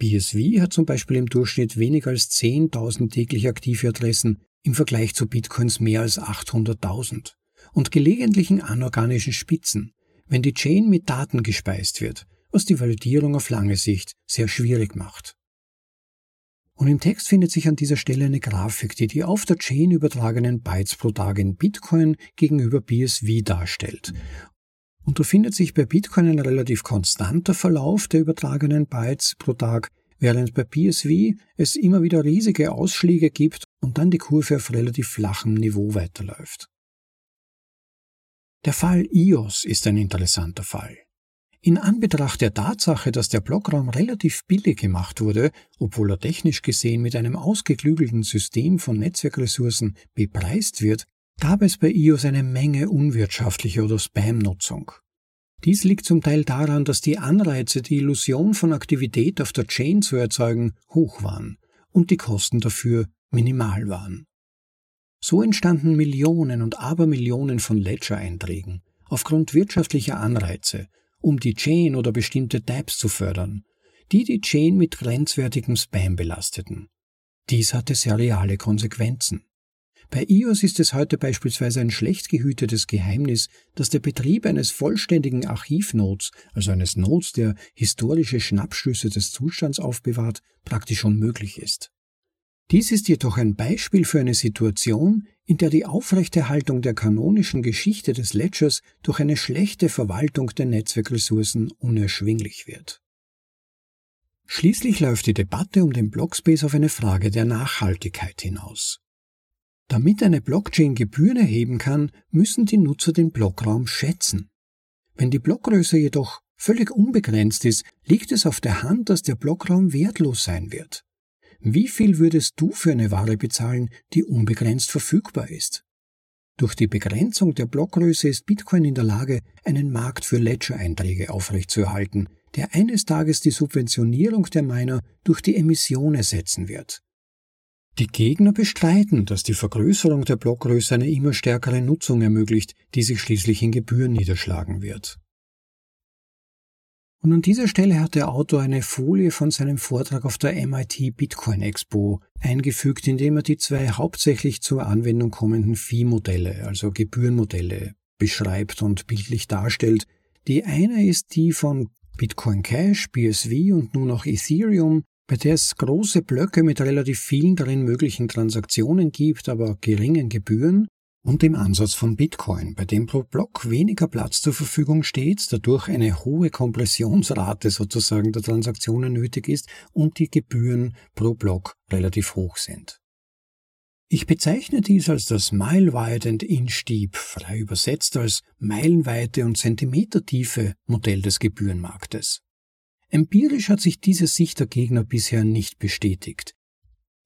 BSV hat zum Beispiel im Durchschnitt weniger als 10.000 täglich aktive Adressen im Vergleich zu Bitcoins mehr als 800.000 und gelegentlichen anorganischen Spitzen, wenn die Chain mit Daten gespeist wird, was die Validierung auf lange Sicht sehr schwierig macht. Und im Text findet sich an dieser Stelle eine Grafik, die die auf der Chain übertragenen Bytes pro Tag in Bitcoin gegenüber BSV darstellt. Und da findet sich bei Bitcoin ein relativ konstanter Verlauf der übertragenen Bytes pro Tag, während bei BSV es immer wieder riesige Ausschläge gibt und dann die Kurve auf relativ flachem Niveau weiterläuft. Der Fall IOS ist ein interessanter Fall. In Anbetracht der Tatsache, dass der Blockraum relativ billig gemacht wurde, obwohl er technisch gesehen mit einem ausgeklügelten System von Netzwerkressourcen bepreist wird, gab es bei IOS eine Menge unwirtschaftlicher oder Spam-Nutzung. Dies liegt zum Teil daran, dass die Anreize, die Illusion von Aktivität auf der Chain zu erzeugen, hoch waren und die Kosten dafür minimal waren. So entstanden Millionen und Abermillionen von Ledger-Einträgen aufgrund wirtschaftlicher Anreize, um die Chain oder bestimmte Tabs zu fördern, die die Chain mit grenzwertigem Spam belasteten. Dies hatte sehr reale Konsequenzen. Bei iOS ist es heute beispielsweise ein schlecht gehütetes Geheimnis, dass der Betrieb eines vollständigen Archivnodes, also eines Nodes, der historische Schnappschlüsse des Zustands aufbewahrt, praktisch unmöglich ist. Dies ist jedoch ein Beispiel für eine Situation, in der die Aufrechterhaltung der kanonischen Geschichte des Ledgers durch eine schlechte Verwaltung der Netzwerkressourcen unerschwinglich wird. Schließlich läuft die Debatte um den Blockspace auf eine Frage der Nachhaltigkeit hinaus. Damit eine Blockchain Gebühren erheben kann, müssen die Nutzer den Blockraum schätzen. Wenn die Blockgröße jedoch völlig unbegrenzt ist, liegt es auf der Hand, dass der Blockraum wertlos sein wird. Wie viel würdest du für eine Ware bezahlen, die unbegrenzt verfügbar ist? Durch die Begrenzung der Blockgröße ist Bitcoin in der Lage, einen Markt für Ledger-Einträge aufrechtzuerhalten, der eines Tages die Subventionierung der Miner durch die Emission ersetzen wird. Die Gegner bestreiten, dass die Vergrößerung der Blockgröße eine immer stärkere Nutzung ermöglicht, die sich schließlich in Gebühren niederschlagen wird. Und an dieser Stelle hat der Autor eine Folie von seinem Vortrag auf der MIT Bitcoin Expo eingefügt, indem er die zwei hauptsächlich zur Anwendung kommenden Fee-Modelle, also Gebührenmodelle, beschreibt und bildlich darstellt. Die eine ist die von Bitcoin Cash, BSV und nun auch Ethereum, bei der es große Blöcke mit relativ vielen darin möglichen Transaktionen gibt, aber geringen Gebühren, und dem Ansatz von Bitcoin, bei dem pro Block weniger Platz zur Verfügung steht, dadurch eine hohe Kompressionsrate sozusagen der Transaktionen nötig ist und die Gebühren pro Block relativ hoch sind. Ich bezeichne dies als das Mile Wide and Inch Deep, frei übersetzt als Meilenweite und Zentimetertiefe Modell des Gebührenmarktes. Empirisch hat sich diese Sicht der Gegner bisher nicht bestätigt.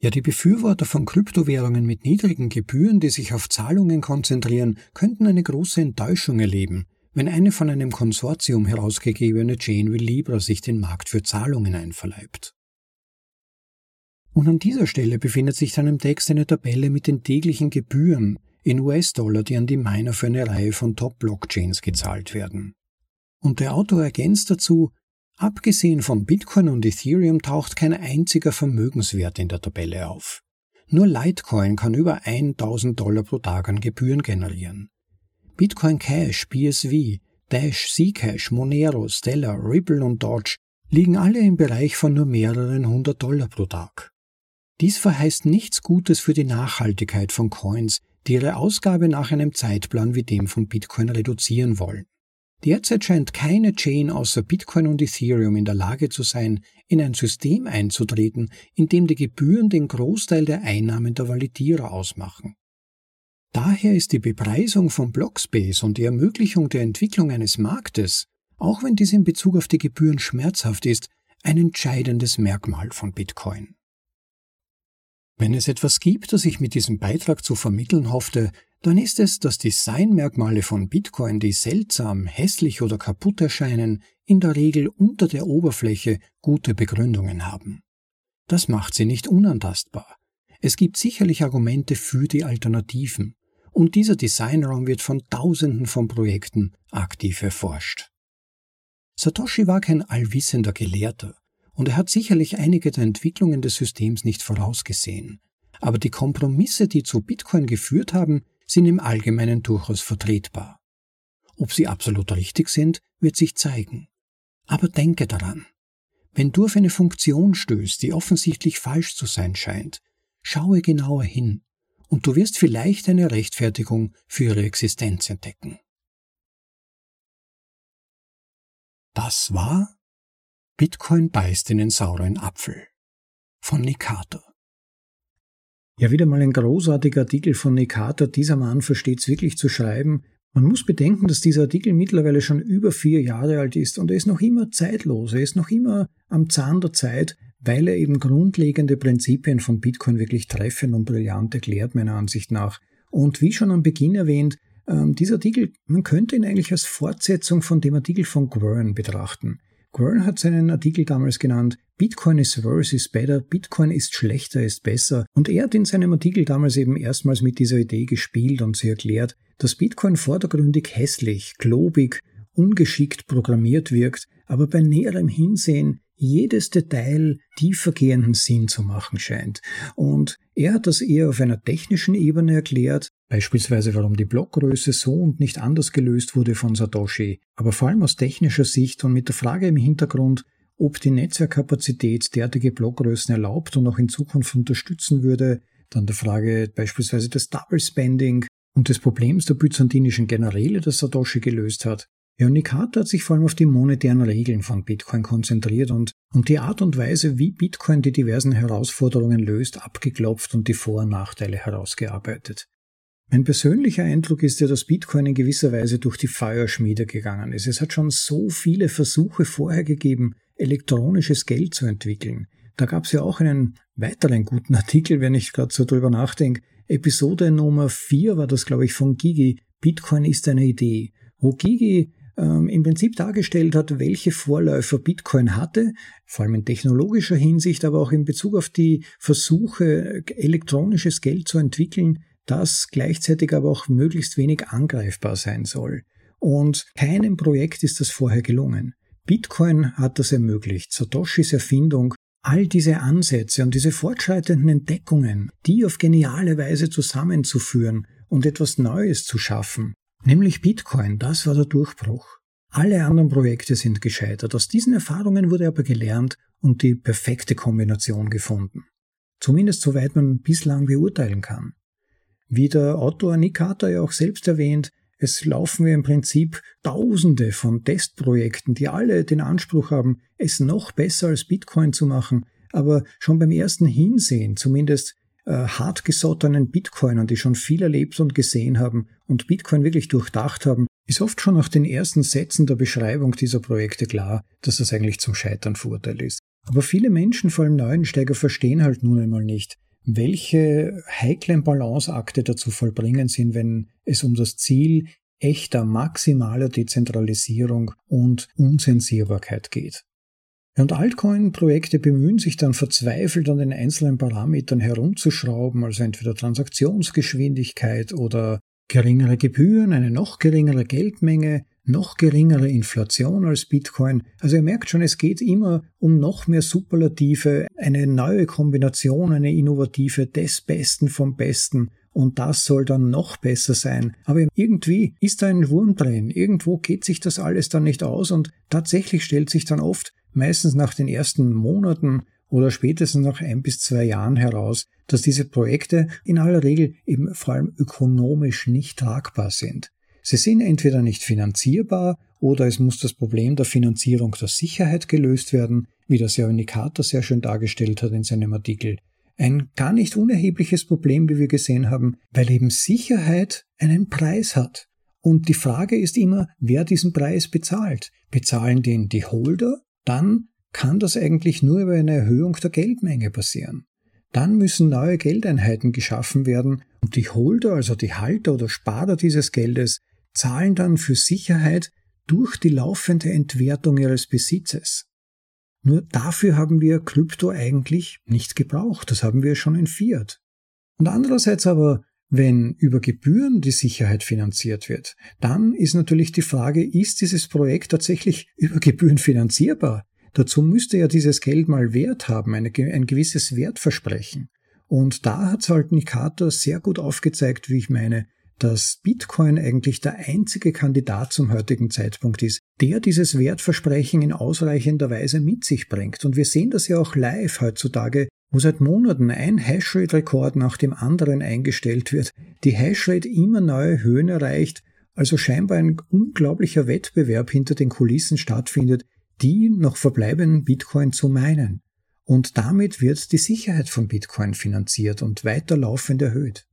Ja, die Befürworter von Kryptowährungen mit niedrigen Gebühren, die sich auf Zahlungen konzentrieren, könnten eine große Enttäuschung erleben, wenn eine von einem Konsortium herausgegebene Chain wie Libra sich den Markt für Zahlungen einverleibt. Und an dieser Stelle befindet sich dann im Text eine Tabelle mit den täglichen Gebühren in US-Dollar, die an die Miner für eine Reihe von Top-Blockchains gezahlt werden. Und der Autor ergänzt dazu, Abgesehen von Bitcoin und Ethereum taucht kein einziger Vermögenswert in der Tabelle auf. Nur Litecoin kann über 1000 Dollar pro Tag an Gebühren generieren. Bitcoin Cash, BSV, Dash, Zcash, Monero, Stellar, Ripple und Dodge liegen alle im Bereich von nur mehreren hundert Dollar pro Tag. Dies verheißt nichts Gutes für die Nachhaltigkeit von Coins, die ihre Ausgabe nach einem Zeitplan wie dem von Bitcoin reduzieren wollen. Derzeit scheint keine Chain außer Bitcoin und Ethereum in der Lage zu sein, in ein System einzutreten, in dem die Gebühren den Großteil der Einnahmen der Validierer ausmachen. Daher ist die Bepreisung von Blockspace und die Ermöglichung der Entwicklung eines Marktes, auch wenn dies in Bezug auf die Gebühren schmerzhaft ist, ein entscheidendes Merkmal von Bitcoin. Wenn es etwas gibt, das ich mit diesem Beitrag zu vermitteln hoffte, dann ist es, dass Designmerkmale von Bitcoin, die seltsam, hässlich oder kaputt erscheinen, in der Regel unter der Oberfläche gute Begründungen haben. Das macht sie nicht unantastbar. Es gibt sicherlich Argumente für die Alternativen, und dieser Designraum wird von Tausenden von Projekten aktiv erforscht. Satoshi war kein allwissender Gelehrter, und er hat sicherlich einige der Entwicklungen des Systems nicht vorausgesehen. Aber die Kompromisse, die zu Bitcoin geführt haben, sind im Allgemeinen durchaus vertretbar. Ob sie absolut richtig sind, wird sich zeigen. Aber denke daran. Wenn du auf eine Funktion stößt, die offensichtlich falsch zu sein scheint, schaue genauer hin und du wirst vielleicht eine Rechtfertigung für ihre Existenz entdecken. Das war Bitcoin beißt in den sauren Apfel von Nikato. Ja, wieder mal ein großartiger Artikel von Nick Carter. Dieser Mann versteht es wirklich zu schreiben. Man muss bedenken, dass dieser Artikel mittlerweile schon über vier Jahre alt ist und er ist noch immer zeitlos. Er ist noch immer am Zahn der Zeit, weil er eben grundlegende Prinzipien von Bitcoin wirklich treffend und brillant erklärt, meiner Ansicht nach. Und wie schon am Beginn erwähnt, ähm, dieser Artikel, man könnte ihn eigentlich als Fortsetzung von dem Artikel von Gwern betrachten. Gwern hat seinen Artikel damals genannt Bitcoin is worse is better, Bitcoin ist schlechter ist besser. Und er hat in seinem Artikel damals eben erstmals mit dieser Idee gespielt und sie erklärt, dass Bitcoin vordergründig hässlich, globig, ungeschickt programmiert wirkt, aber bei näherem Hinsehen jedes Detail tiefergehenden Sinn zu machen scheint. Und er hat das eher auf einer technischen Ebene erklärt, beispielsweise warum die Blockgröße so und nicht anders gelöst wurde von Satoshi, aber vor allem aus technischer Sicht und mit der Frage im Hintergrund, ob die Netzwerkkapazität derartige Blockgrößen erlaubt und auch in Zukunft unterstützen würde, dann der Frage beispielsweise des Double Spending und des Problems der byzantinischen Generäle, das Satoshi gelöst hat, Ionicata hat sich vor allem auf die monetären Regeln von Bitcoin konzentriert und, und die Art und Weise, wie Bitcoin die diversen Herausforderungen löst, abgeklopft und die Vor- und Nachteile herausgearbeitet. Mein persönlicher Eindruck ist ja, dass Bitcoin in gewisser Weise durch die Feuerschmiede gegangen ist. Es hat schon so viele Versuche vorher gegeben, elektronisches Geld zu entwickeln. Da gab es ja auch einen weiteren guten Artikel, wenn ich gerade so drüber nachdenke. Episode Nummer 4 war das, glaube ich, von Gigi. Bitcoin ist eine Idee. Wo Gigi ähm, im Prinzip dargestellt hat, welche Vorläufer Bitcoin hatte, vor allem in technologischer Hinsicht, aber auch in Bezug auf die Versuche, elektronisches Geld zu entwickeln, das gleichzeitig aber auch möglichst wenig angreifbar sein soll. Und keinem Projekt ist das vorher gelungen. Bitcoin hat das ermöglicht, Satoshis Erfindung, all diese Ansätze und diese fortschreitenden Entdeckungen, die auf geniale Weise zusammenzuführen und etwas Neues zu schaffen. Nämlich Bitcoin, das war der Durchbruch. Alle anderen Projekte sind gescheitert. Aus diesen Erfahrungen wurde aber gelernt und die perfekte Kombination gefunden. Zumindest soweit man bislang beurteilen kann. Wie der Autor Nick Carter ja auch selbst erwähnt, es laufen wir im Prinzip Tausende von Testprojekten, die alle den Anspruch haben, es noch besser als Bitcoin zu machen, aber schon beim ersten Hinsehen, zumindest äh, hartgesottenen Bitcoinern, die schon viel erlebt und gesehen haben und Bitcoin wirklich durchdacht haben, ist oft schon nach den ersten Sätzen der Beschreibung dieser Projekte klar, dass das eigentlich zum Scheitern verurteilt ist. Aber viele Menschen, vor allem Neuensteiger, verstehen halt nun einmal nicht, welche heiklen Balanceakte dazu vollbringen sind, wenn es um das Ziel echter maximaler Dezentralisierung und Unzensierbarkeit geht. Und Altcoin-Projekte bemühen sich dann verzweifelt an den einzelnen Parametern herumzuschrauben, also entweder Transaktionsgeschwindigkeit oder geringere Gebühren, eine noch geringere Geldmenge, noch geringere Inflation als Bitcoin. Also ihr merkt schon, es geht immer um noch mehr Superlative, eine neue Kombination, eine innovative des Besten vom Besten. Und das soll dann noch besser sein. Aber irgendwie ist da ein Wurm drin. Irgendwo geht sich das alles dann nicht aus und tatsächlich stellt sich dann oft, meistens nach den ersten Monaten oder spätestens nach ein bis zwei Jahren heraus, dass diese Projekte in aller Regel eben vor allem ökonomisch nicht tragbar sind. Sie sind entweder nicht finanzierbar oder es muss das Problem der Finanzierung der Sicherheit gelöst werden, wie das ja Indikator sehr schön dargestellt hat in seinem Artikel. Ein gar nicht unerhebliches Problem, wie wir gesehen haben, weil eben Sicherheit einen Preis hat. Und die Frage ist immer, wer diesen Preis bezahlt. Bezahlen den die Holder? Dann kann das eigentlich nur über eine Erhöhung der Geldmenge passieren. Dann müssen neue Geldeinheiten geschaffen werden und die Holder, also die Halter oder Sparer dieses Geldes, zahlen dann für Sicherheit durch die laufende Entwertung ihres Besitzes. Nur dafür haben wir Krypto eigentlich nicht gebraucht, das haben wir schon in Fiat. Und andererseits aber, wenn über Gebühren die Sicherheit finanziert wird, dann ist natürlich die Frage, ist dieses Projekt tatsächlich über Gebühren finanzierbar? Dazu müsste ja dieses Geld mal Wert haben, eine, ein gewisses Wertversprechen. Und da hat halt Nikator sehr gut aufgezeigt, wie ich meine, dass Bitcoin eigentlich der einzige Kandidat zum heutigen Zeitpunkt ist, der dieses Wertversprechen in ausreichender Weise mit sich bringt. Und wir sehen das ja auch live heutzutage, wo seit Monaten ein Hashrate-Rekord nach dem anderen eingestellt wird, die Hashrate immer neue Höhen erreicht, also scheinbar ein unglaublicher Wettbewerb hinter den Kulissen stattfindet, die noch verbleibenden Bitcoin zu meinen. Und damit wird die Sicherheit von Bitcoin finanziert und weiterlaufend erhöht.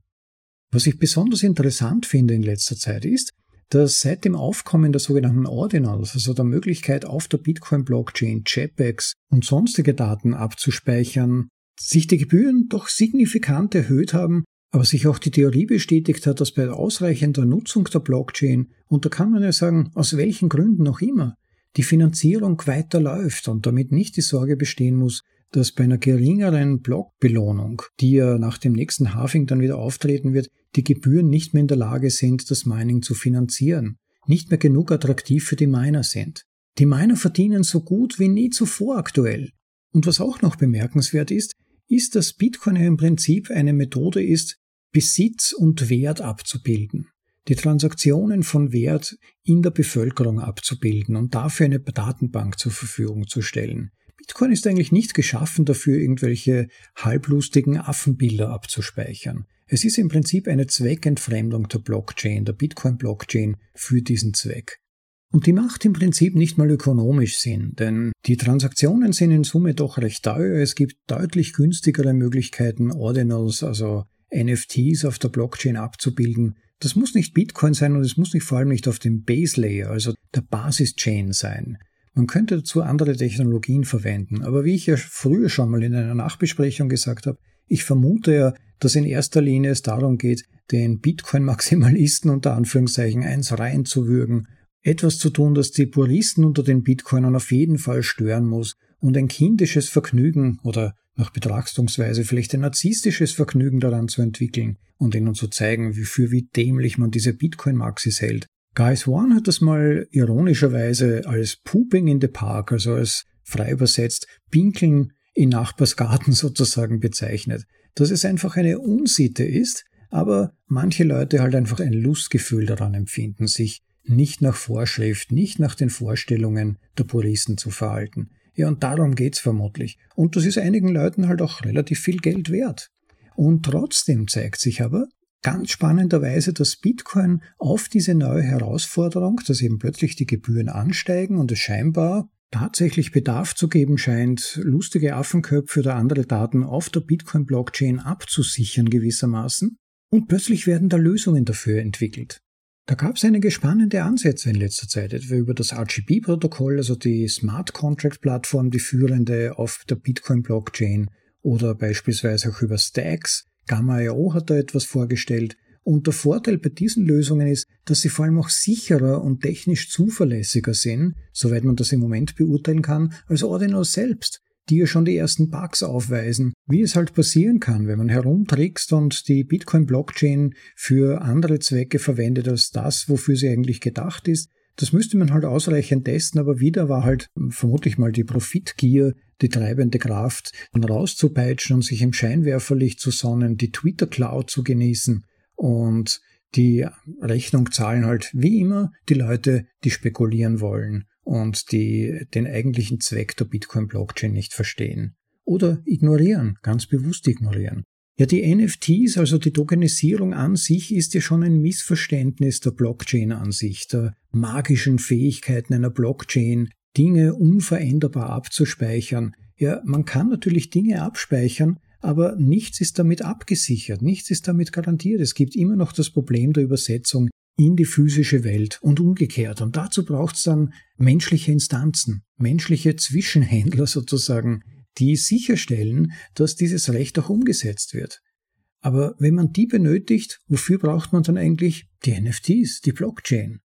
Was ich besonders interessant finde in letzter Zeit ist, dass seit dem Aufkommen der sogenannten Ordinals, also der Möglichkeit auf der Bitcoin-Blockchain JPEGs und sonstige Daten abzuspeichern, sich die Gebühren doch signifikant erhöht haben, aber sich auch die Theorie bestätigt hat, dass bei ausreichender Nutzung der Blockchain, und da kann man ja sagen, aus welchen Gründen auch immer, die Finanzierung weiterläuft und damit nicht die Sorge bestehen muss, dass bei einer geringeren Blockbelohnung, die ja nach dem nächsten Halving dann wieder auftreten wird, die Gebühren nicht mehr in der Lage sind, das Mining zu finanzieren, nicht mehr genug attraktiv für die Miner sind. Die Miner verdienen so gut wie nie zuvor aktuell. Und was auch noch bemerkenswert ist, ist, dass Bitcoin ja im Prinzip eine Methode ist, Besitz und Wert abzubilden, die Transaktionen von Wert in der Bevölkerung abzubilden und dafür eine Datenbank zur Verfügung zu stellen. Bitcoin ist eigentlich nicht geschaffen dafür, irgendwelche halblustigen Affenbilder abzuspeichern. Es ist im Prinzip eine Zweckentfremdung der Blockchain, der Bitcoin-Blockchain für diesen Zweck. Und die macht im Prinzip nicht mal ökonomisch Sinn, denn die Transaktionen sind in Summe doch recht teuer. Es gibt deutlich günstigere Möglichkeiten, Ordinals, also NFTs auf der Blockchain abzubilden. Das muss nicht Bitcoin sein und es muss nicht vor allem nicht auf dem Base Layer, also der Basis-Chain sein. Man könnte dazu andere Technologien verwenden, aber wie ich ja früher schon mal in einer Nachbesprechung gesagt habe, ich vermute ja, dass in erster Linie es darum geht, den Bitcoin-Maximalisten unter Anführungszeichen eins reinzuwürgen, etwas zu tun, das die Puristen unter den Bitcoinern auf jeden Fall stören muss und ein kindisches Vergnügen oder nach Betrachtungsweise vielleicht ein narzisstisches Vergnügen daran zu entwickeln und ihnen zu zeigen, wie für wie dämlich man diese Bitcoin-Maxis hält. Guy Swan hat das mal ironischerweise als Pooping in the Park, also als frei übersetzt Pinkeln in Nachbarsgarten sozusagen bezeichnet. Dass es einfach eine Unsitte ist, aber manche Leute halt einfach ein Lustgefühl daran empfinden, sich nicht nach Vorschrift, nicht nach den Vorstellungen der Puristen zu verhalten. Ja, und darum geht's vermutlich. Und das ist einigen Leuten halt auch relativ viel Geld wert. Und trotzdem zeigt sich aber ganz spannenderweise, dass Bitcoin auf diese neue Herausforderung, dass eben plötzlich die Gebühren ansteigen und es scheinbar tatsächlich Bedarf zu geben scheint, lustige Affenköpfe oder andere Daten auf der Bitcoin-Blockchain abzusichern gewissermaßen. Und plötzlich werden da Lösungen dafür entwickelt. Da gab es einige spannende Ansätze in letzter Zeit, etwa über das RGB-Protokoll, also die Smart Contract-Plattform, die führende auf der Bitcoin-Blockchain, oder beispielsweise auch über Stacks. Gamma.io hat da etwas vorgestellt. Und der Vorteil bei diesen Lösungen ist, dass sie vor allem auch sicherer und technisch zuverlässiger sind, soweit man das im Moment beurteilen kann, als Ordinal selbst die ja schon die ersten Bugs aufweisen, wie es halt passieren kann, wenn man herumtrickst und die Bitcoin-Blockchain für andere Zwecke verwendet als das, wofür sie eigentlich gedacht ist. Das müsste man halt ausreichend testen, aber wieder war halt vermutlich mal die Profitgier die treibende Kraft, dann rauszupeitschen und sich im Scheinwerferlicht zu sonnen, die Twitter-Cloud zu genießen und die Rechnung zahlen halt wie immer die Leute, die spekulieren wollen und die den eigentlichen Zweck der Bitcoin-Blockchain nicht verstehen. Oder ignorieren, ganz bewusst ignorieren. Ja, die NFTs, also die Tokenisierung an sich, ist ja schon ein Missverständnis der Blockchain an sich, der magischen Fähigkeiten einer Blockchain, Dinge unveränderbar abzuspeichern. Ja, man kann natürlich Dinge abspeichern, aber nichts ist damit abgesichert, nichts ist damit garantiert. Es gibt immer noch das Problem der Übersetzung in die physische Welt und umgekehrt. Und dazu braucht es dann menschliche Instanzen, menschliche Zwischenhändler sozusagen, die sicherstellen, dass dieses Recht auch umgesetzt wird. Aber wenn man die benötigt, wofür braucht man dann eigentlich die NFTs, die Blockchain?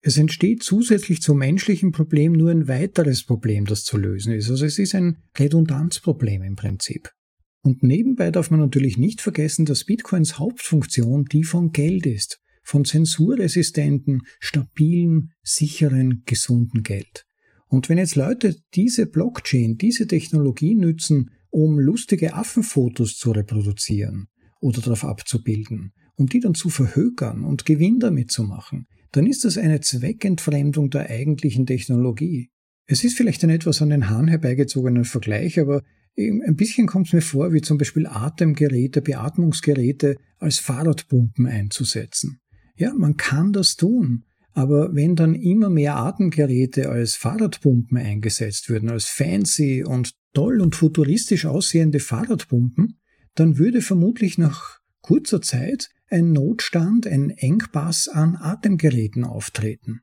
Es entsteht zusätzlich zum menschlichen Problem nur ein weiteres Problem, das zu lösen ist. Also es ist ein Redundanzproblem im Prinzip. Und nebenbei darf man natürlich nicht vergessen, dass Bitcoins Hauptfunktion die von Geld ist von zensurresistenten, stabilen, sicheren, gesunden Geld. Und wenn jetzt Leute diese Blockchain, diese Technologie nützen, um lustige Affenfotos zu reproduzieren oder darauf abzubilden, um die dann zu verhökern und Gewinn damit zu machen, dann ist das eine Zweckentfremdung der eigentlichen Technologie. Es ist vielleicht ein etwas an den Hahn herbeigezogener Vergleich, aber ein bisschen kommt es mir vor, wie zum Beispiel Atemgeräte, Beatmungsgeräte als Fahrradpumpen einzusetzen. Ja, man kann das tun. Aber wenn dann immer mehr Atemgeräte als Fahrradpumpen eingesetzt würden, als fancy und toll und futuristisch aussehende Fahrradpumpen, dann würde vermutlich nach kurzer Zeit ein Notstand, ein Engpass an Atemgeräten auftreten.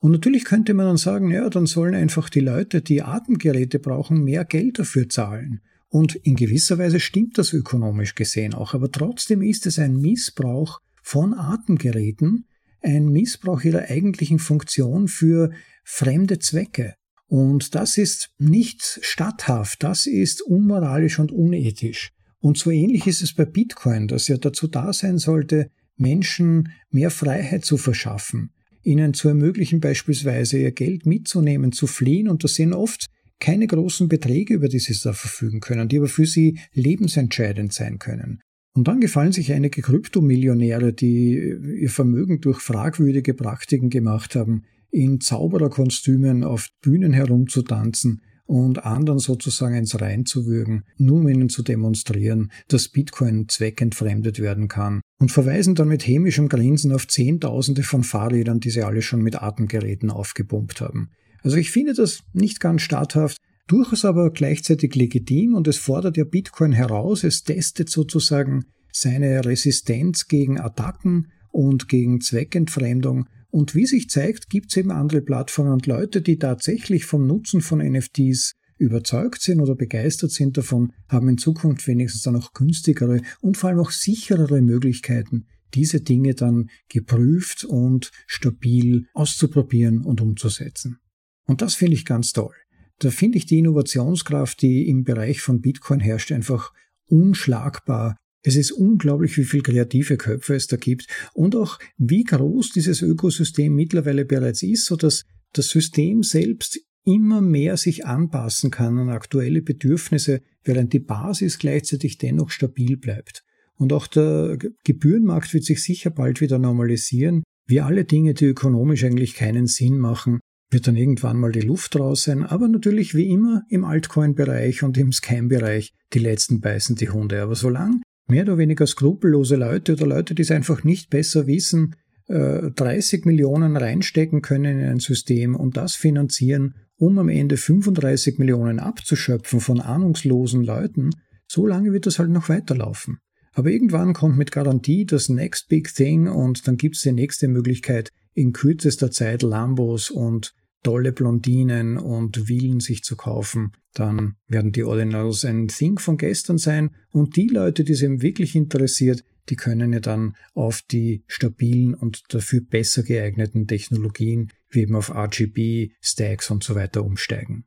Und natürlich könnte man dann sagen, ja, dann sollen einfach die Leute, die Atemgeräte brauchen, mehr Geld dafür zahlen. Und in gewisser Weise stimmt das ökonomisch gesehen auch, aber trotzdem ist es ein Missbrauch von Atemgeräten ein Missbrauch ihrer eigentlichen Funktion für fremde Zwecke. Und das ist nicht statthaft, das ist unmoralisch und unethisch. Und so ähnlich ist es bei Bitcoin, das ja dazu da sein sollte, Menschen mehr Freiheit zu verschaffen, ihnen zu ermöglichen, beispielsweise ihr Geld mitzunehmen, zu fliehen. Und das sind oft keine großen Beträge, über die sie da verfügen können, die aber für sie lebensentscheidend sein können. Und dann gefallen sich einige Kryptomillionäre, die ihr Vermögen durch fragwürdige Praktiken gemacht haben, in Zaubererkostümen auf Bühnen herumzutanzen und anderen sozusagen ins Rein zu würgen, nur um ihnen zu demonstrieren, dass Bitcoin zweckentfremdet werden kann und verweisen dann mit hämischem Grinsen auf Zehntausende von Fahrrädern, die sie alle schon mit Atemgeräten aufgepumpt haben. Also ich finde das nicht ganz statthaft, durchaus aber gleichzeitig legitim und es fordert ja Bitcoin heraus, es testet sozusagen seine Resistenz gegen Attacken und gegen Zweckentfremdung. Und wie sich zeigt, gibt es eben andere Plattformen und Leute, die tatsächlich vom Nutzen von NFTs überzeugt sind oder begeistert sind davon, haben in Zukunft wenigstens dann auch günstigere und vor allem auch sicherere Möglichkeiten, diese Dinge dann geprüft und stabil auszuprobieren und umzusetzen. Und das finde ich ganz toll da finde ich die Innovationskraft, die im Bereich von Bitcoin herrscht, einfach unschlagbar Es ist unglaublich, wie viel kreative Köpfe es da gibt und auch wie groß dieses Ökosystem mittlerweile bereits ist, so dass das System selbst immer mehr sich anpassen kann an aktuelle Bedürfnisse, während die Basis gleichzeitig dennoch stabil bleibt. Und auch der Gebührenmarkt wird sich sicher bald wieder normalisieren. Wie alle Dinge, die ökonomisch eigentlich keinen Sinn machen, wird dann irgendwann mal die Luft raus sein, aber natürlich wie immer im Altcoin-Bereich und im Scam-Bereich die letzten beißen die Hunde. Aber solange mehr oder weniger skrupellose Leute oder Leute, die es einfach nicht besser wissen, 30 äh, Millionen reinstecken können in ein System und das finanzieren, um am Ende 35 Millionen abzuschöpfen von ahnungslosen Leuten, so lange wird das halt noch weiterlaufen. Aber irgendwann kommt mit Garantie das Next Big Thing und dann gibt's die nächste Möglichkeit, in kürzester Zeit Lambos und tolle Blondinen und Villen sich zu kaufen, dann werden die Ordinals ein Thing von gestern sein und die Leute, die es eben wirklich interessiert, die können ja dann auf die stabilen und dafür besser geeigneten Technologien wie eben auf RGB, Stacks und so weiter umsteigen.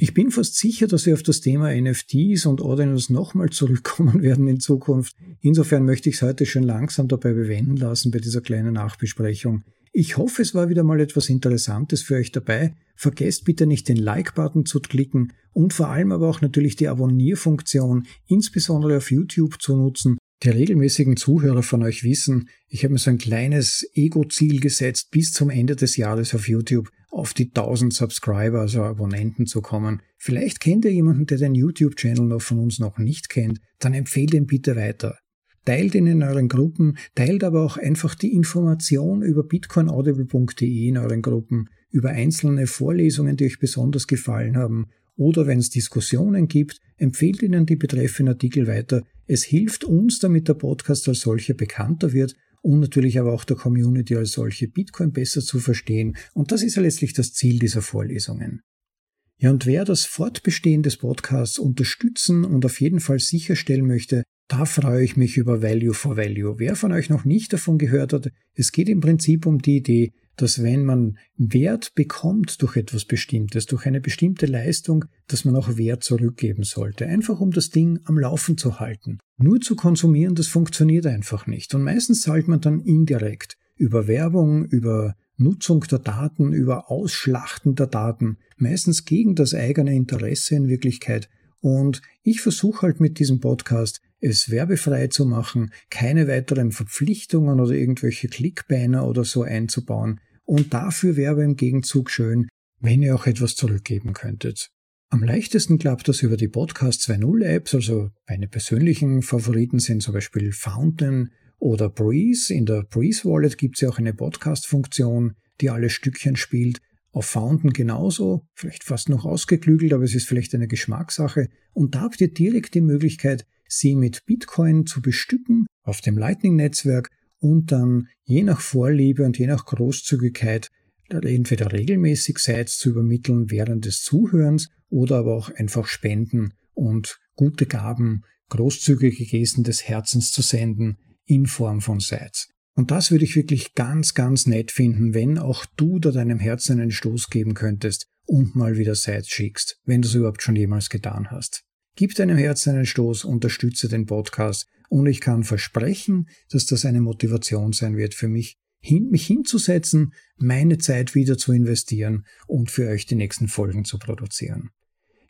Ich bin fast sicher, dass wir auf das Thema NFTs und Ordinals nochmal zurückkommen werden in Zukunft. Insofern möchte ich es heute schon langsam dabei bewenden lassen bei dieser kleinen Nachbesprechung. Ich hoffe, es war wieder mal etwas Interessantes für euch dabei. Vergesst bitte nicht den Like-Button zu klicken und vor allem aber auch natürlich die Abonnierfunktion, insbesondere auf YouTube zu nutzen, die regelmäßigen Zuhörer von euch wissen, ich habe mir so ein kleines Ego-Ziel gesetzt, bis zum Ende des Jahres auf YouTube auf die 1000 Subscriber, also Abonnenten zu kommen. Vielleicht kennt ihr jemanden, der den YouTube-Channel noch von uns noch nicht kennt, dann empfehlt ihn bitte weiter. Teilt ihn in euren Gruppen, teilt aber auch einfach die Information über bitcoinaudible.de in euren Gruppen, über einzelne Vorlesungen, die euch besonders gefallen haben oder wenn es Diskussionen gibt, empfehlt Ihnen die betreffenden Artikel weiter. Es hilft uns, damit der Podcast als solcher bekannter wird und natürlich aber auch der Community als solche Bitcoin besser zu verstehen. Und das ist ja letztlich das Ziel dieser Vorlesungen. Ja, und wer das Fortbestehen des Podcasts unterstützen und auf jeden Fall sicherstellen möchte, da freue ich mich über Value for Value. Wer von euch noch nicht davon gehört hat, es geht im Prinzip um die Idee, dass wenn man Wert bekommt durch etwas Bestimmtes, durch eine bestimmte Leistung, dass man auch Wert zurückgeben sollte. Einfach um das Ding am Laufen zu halten. Nur zu konsumieren, das funktioniert einfach nicht. Und meistens zahlt man dann indirekt über Werbung, über Nutzung der Daten, über Ausschlachten der Daten, meistens gegen das eigene Interesse in Wirklichkeit. Und ich versuche halt mit diesem Podcast es werbefrei zu machen, keine weiteren Verpflichtungen oder irgendwelche Klickbanner oder so einzubauen, und dafür wäre im Gegenzug schön, wenn ihr auch etwas zurückgeben könntet. Am leichtesten klappt das über die Podcast 2.0 Apps, also meine persönlichen Favoriten sind zum Beispiel Fountain oder Breeze. In der Breeze Wallet gibt es ja auch eine Podcast-Funktion, die alle Stückchen spielt. Auf Fountain genauso, vielleicht fast noch ausgeklügelt, aber es ist vielleicht eine Geschmackssache. Und da habt ihr direkt die Möglichkeit, sie mit Bitcoin zu bestücken auf dem Lightning-Netzwerk und dann je nach Vorliebe und je nach Großzügigkeit entweder regelmäßig Sites zu übermitteln während des Zuhörens oder aber auch einfach Spenden und gute Gaben, großzügige Gesten des Herzens zu senden in Form von Sites. Und das würde ich wirklich ganz, ganz nett finden, wenn auch du da deinem Herzen einen Stoß geben könntest und mal wieder Sites schickst, wenn du es überhaupt schon jemals getan hast. Gib deinem Herzen einen Stoß, unterstütze den Podcast und ich kann versprechen, dass das eine Motivation sein wird für mich, hin, mich hinzusetzen, meine Zeit wieder zu investieren und für euch die nächsten Folgen zu produzieren.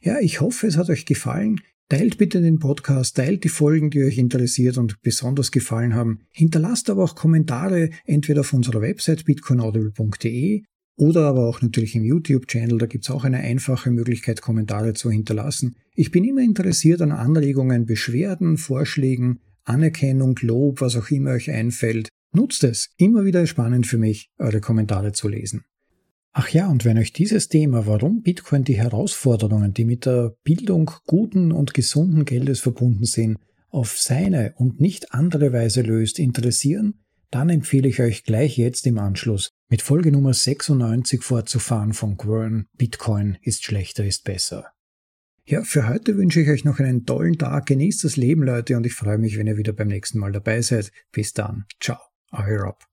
Ja, ich hoffe, es hat euch gefallen. Teilt bitte den Podcast, teilt die Folgen, die euch interessiert und besonders gefallen haben. Hinterlasst aber auch Kommentare entweder auf unserer Website bitcoinaudible.de oder aber auch natürlich im YouTube-Channel. Da gibt's auch eine einfache Möglichkeit, Kommentare zu hinterlassen. Ich bin immer interessiert an Anregungen, Beschwerden, Vorschlägen, Anerkennung, Lob, was auch immer euch einfällt. Nutzt es. Immer wieder spannend für mich, eure Kommentare zu lesen. Ach ja, und wenn euch dieses Thema, warum Bitcoin die Herausforderungen, die mit der Bildung guten und gesunden Geldes verbunden sind, auf seine und nicht andere Weise löst, interessieren, dann empfehle ich euch gleich jetzt im Anschluss mit Folge Nummer 96 fortzufahren von Quern Bitcoin ist schlechter, ist besser. Ja, für heute wünsche ich euch noch einen tollen Tag. Genießt das Leben, Leute, und ich freue mich, wenn ihr wieder beim nächsten Mal dabei seid. Bis dann. Ciao. Euer Rob.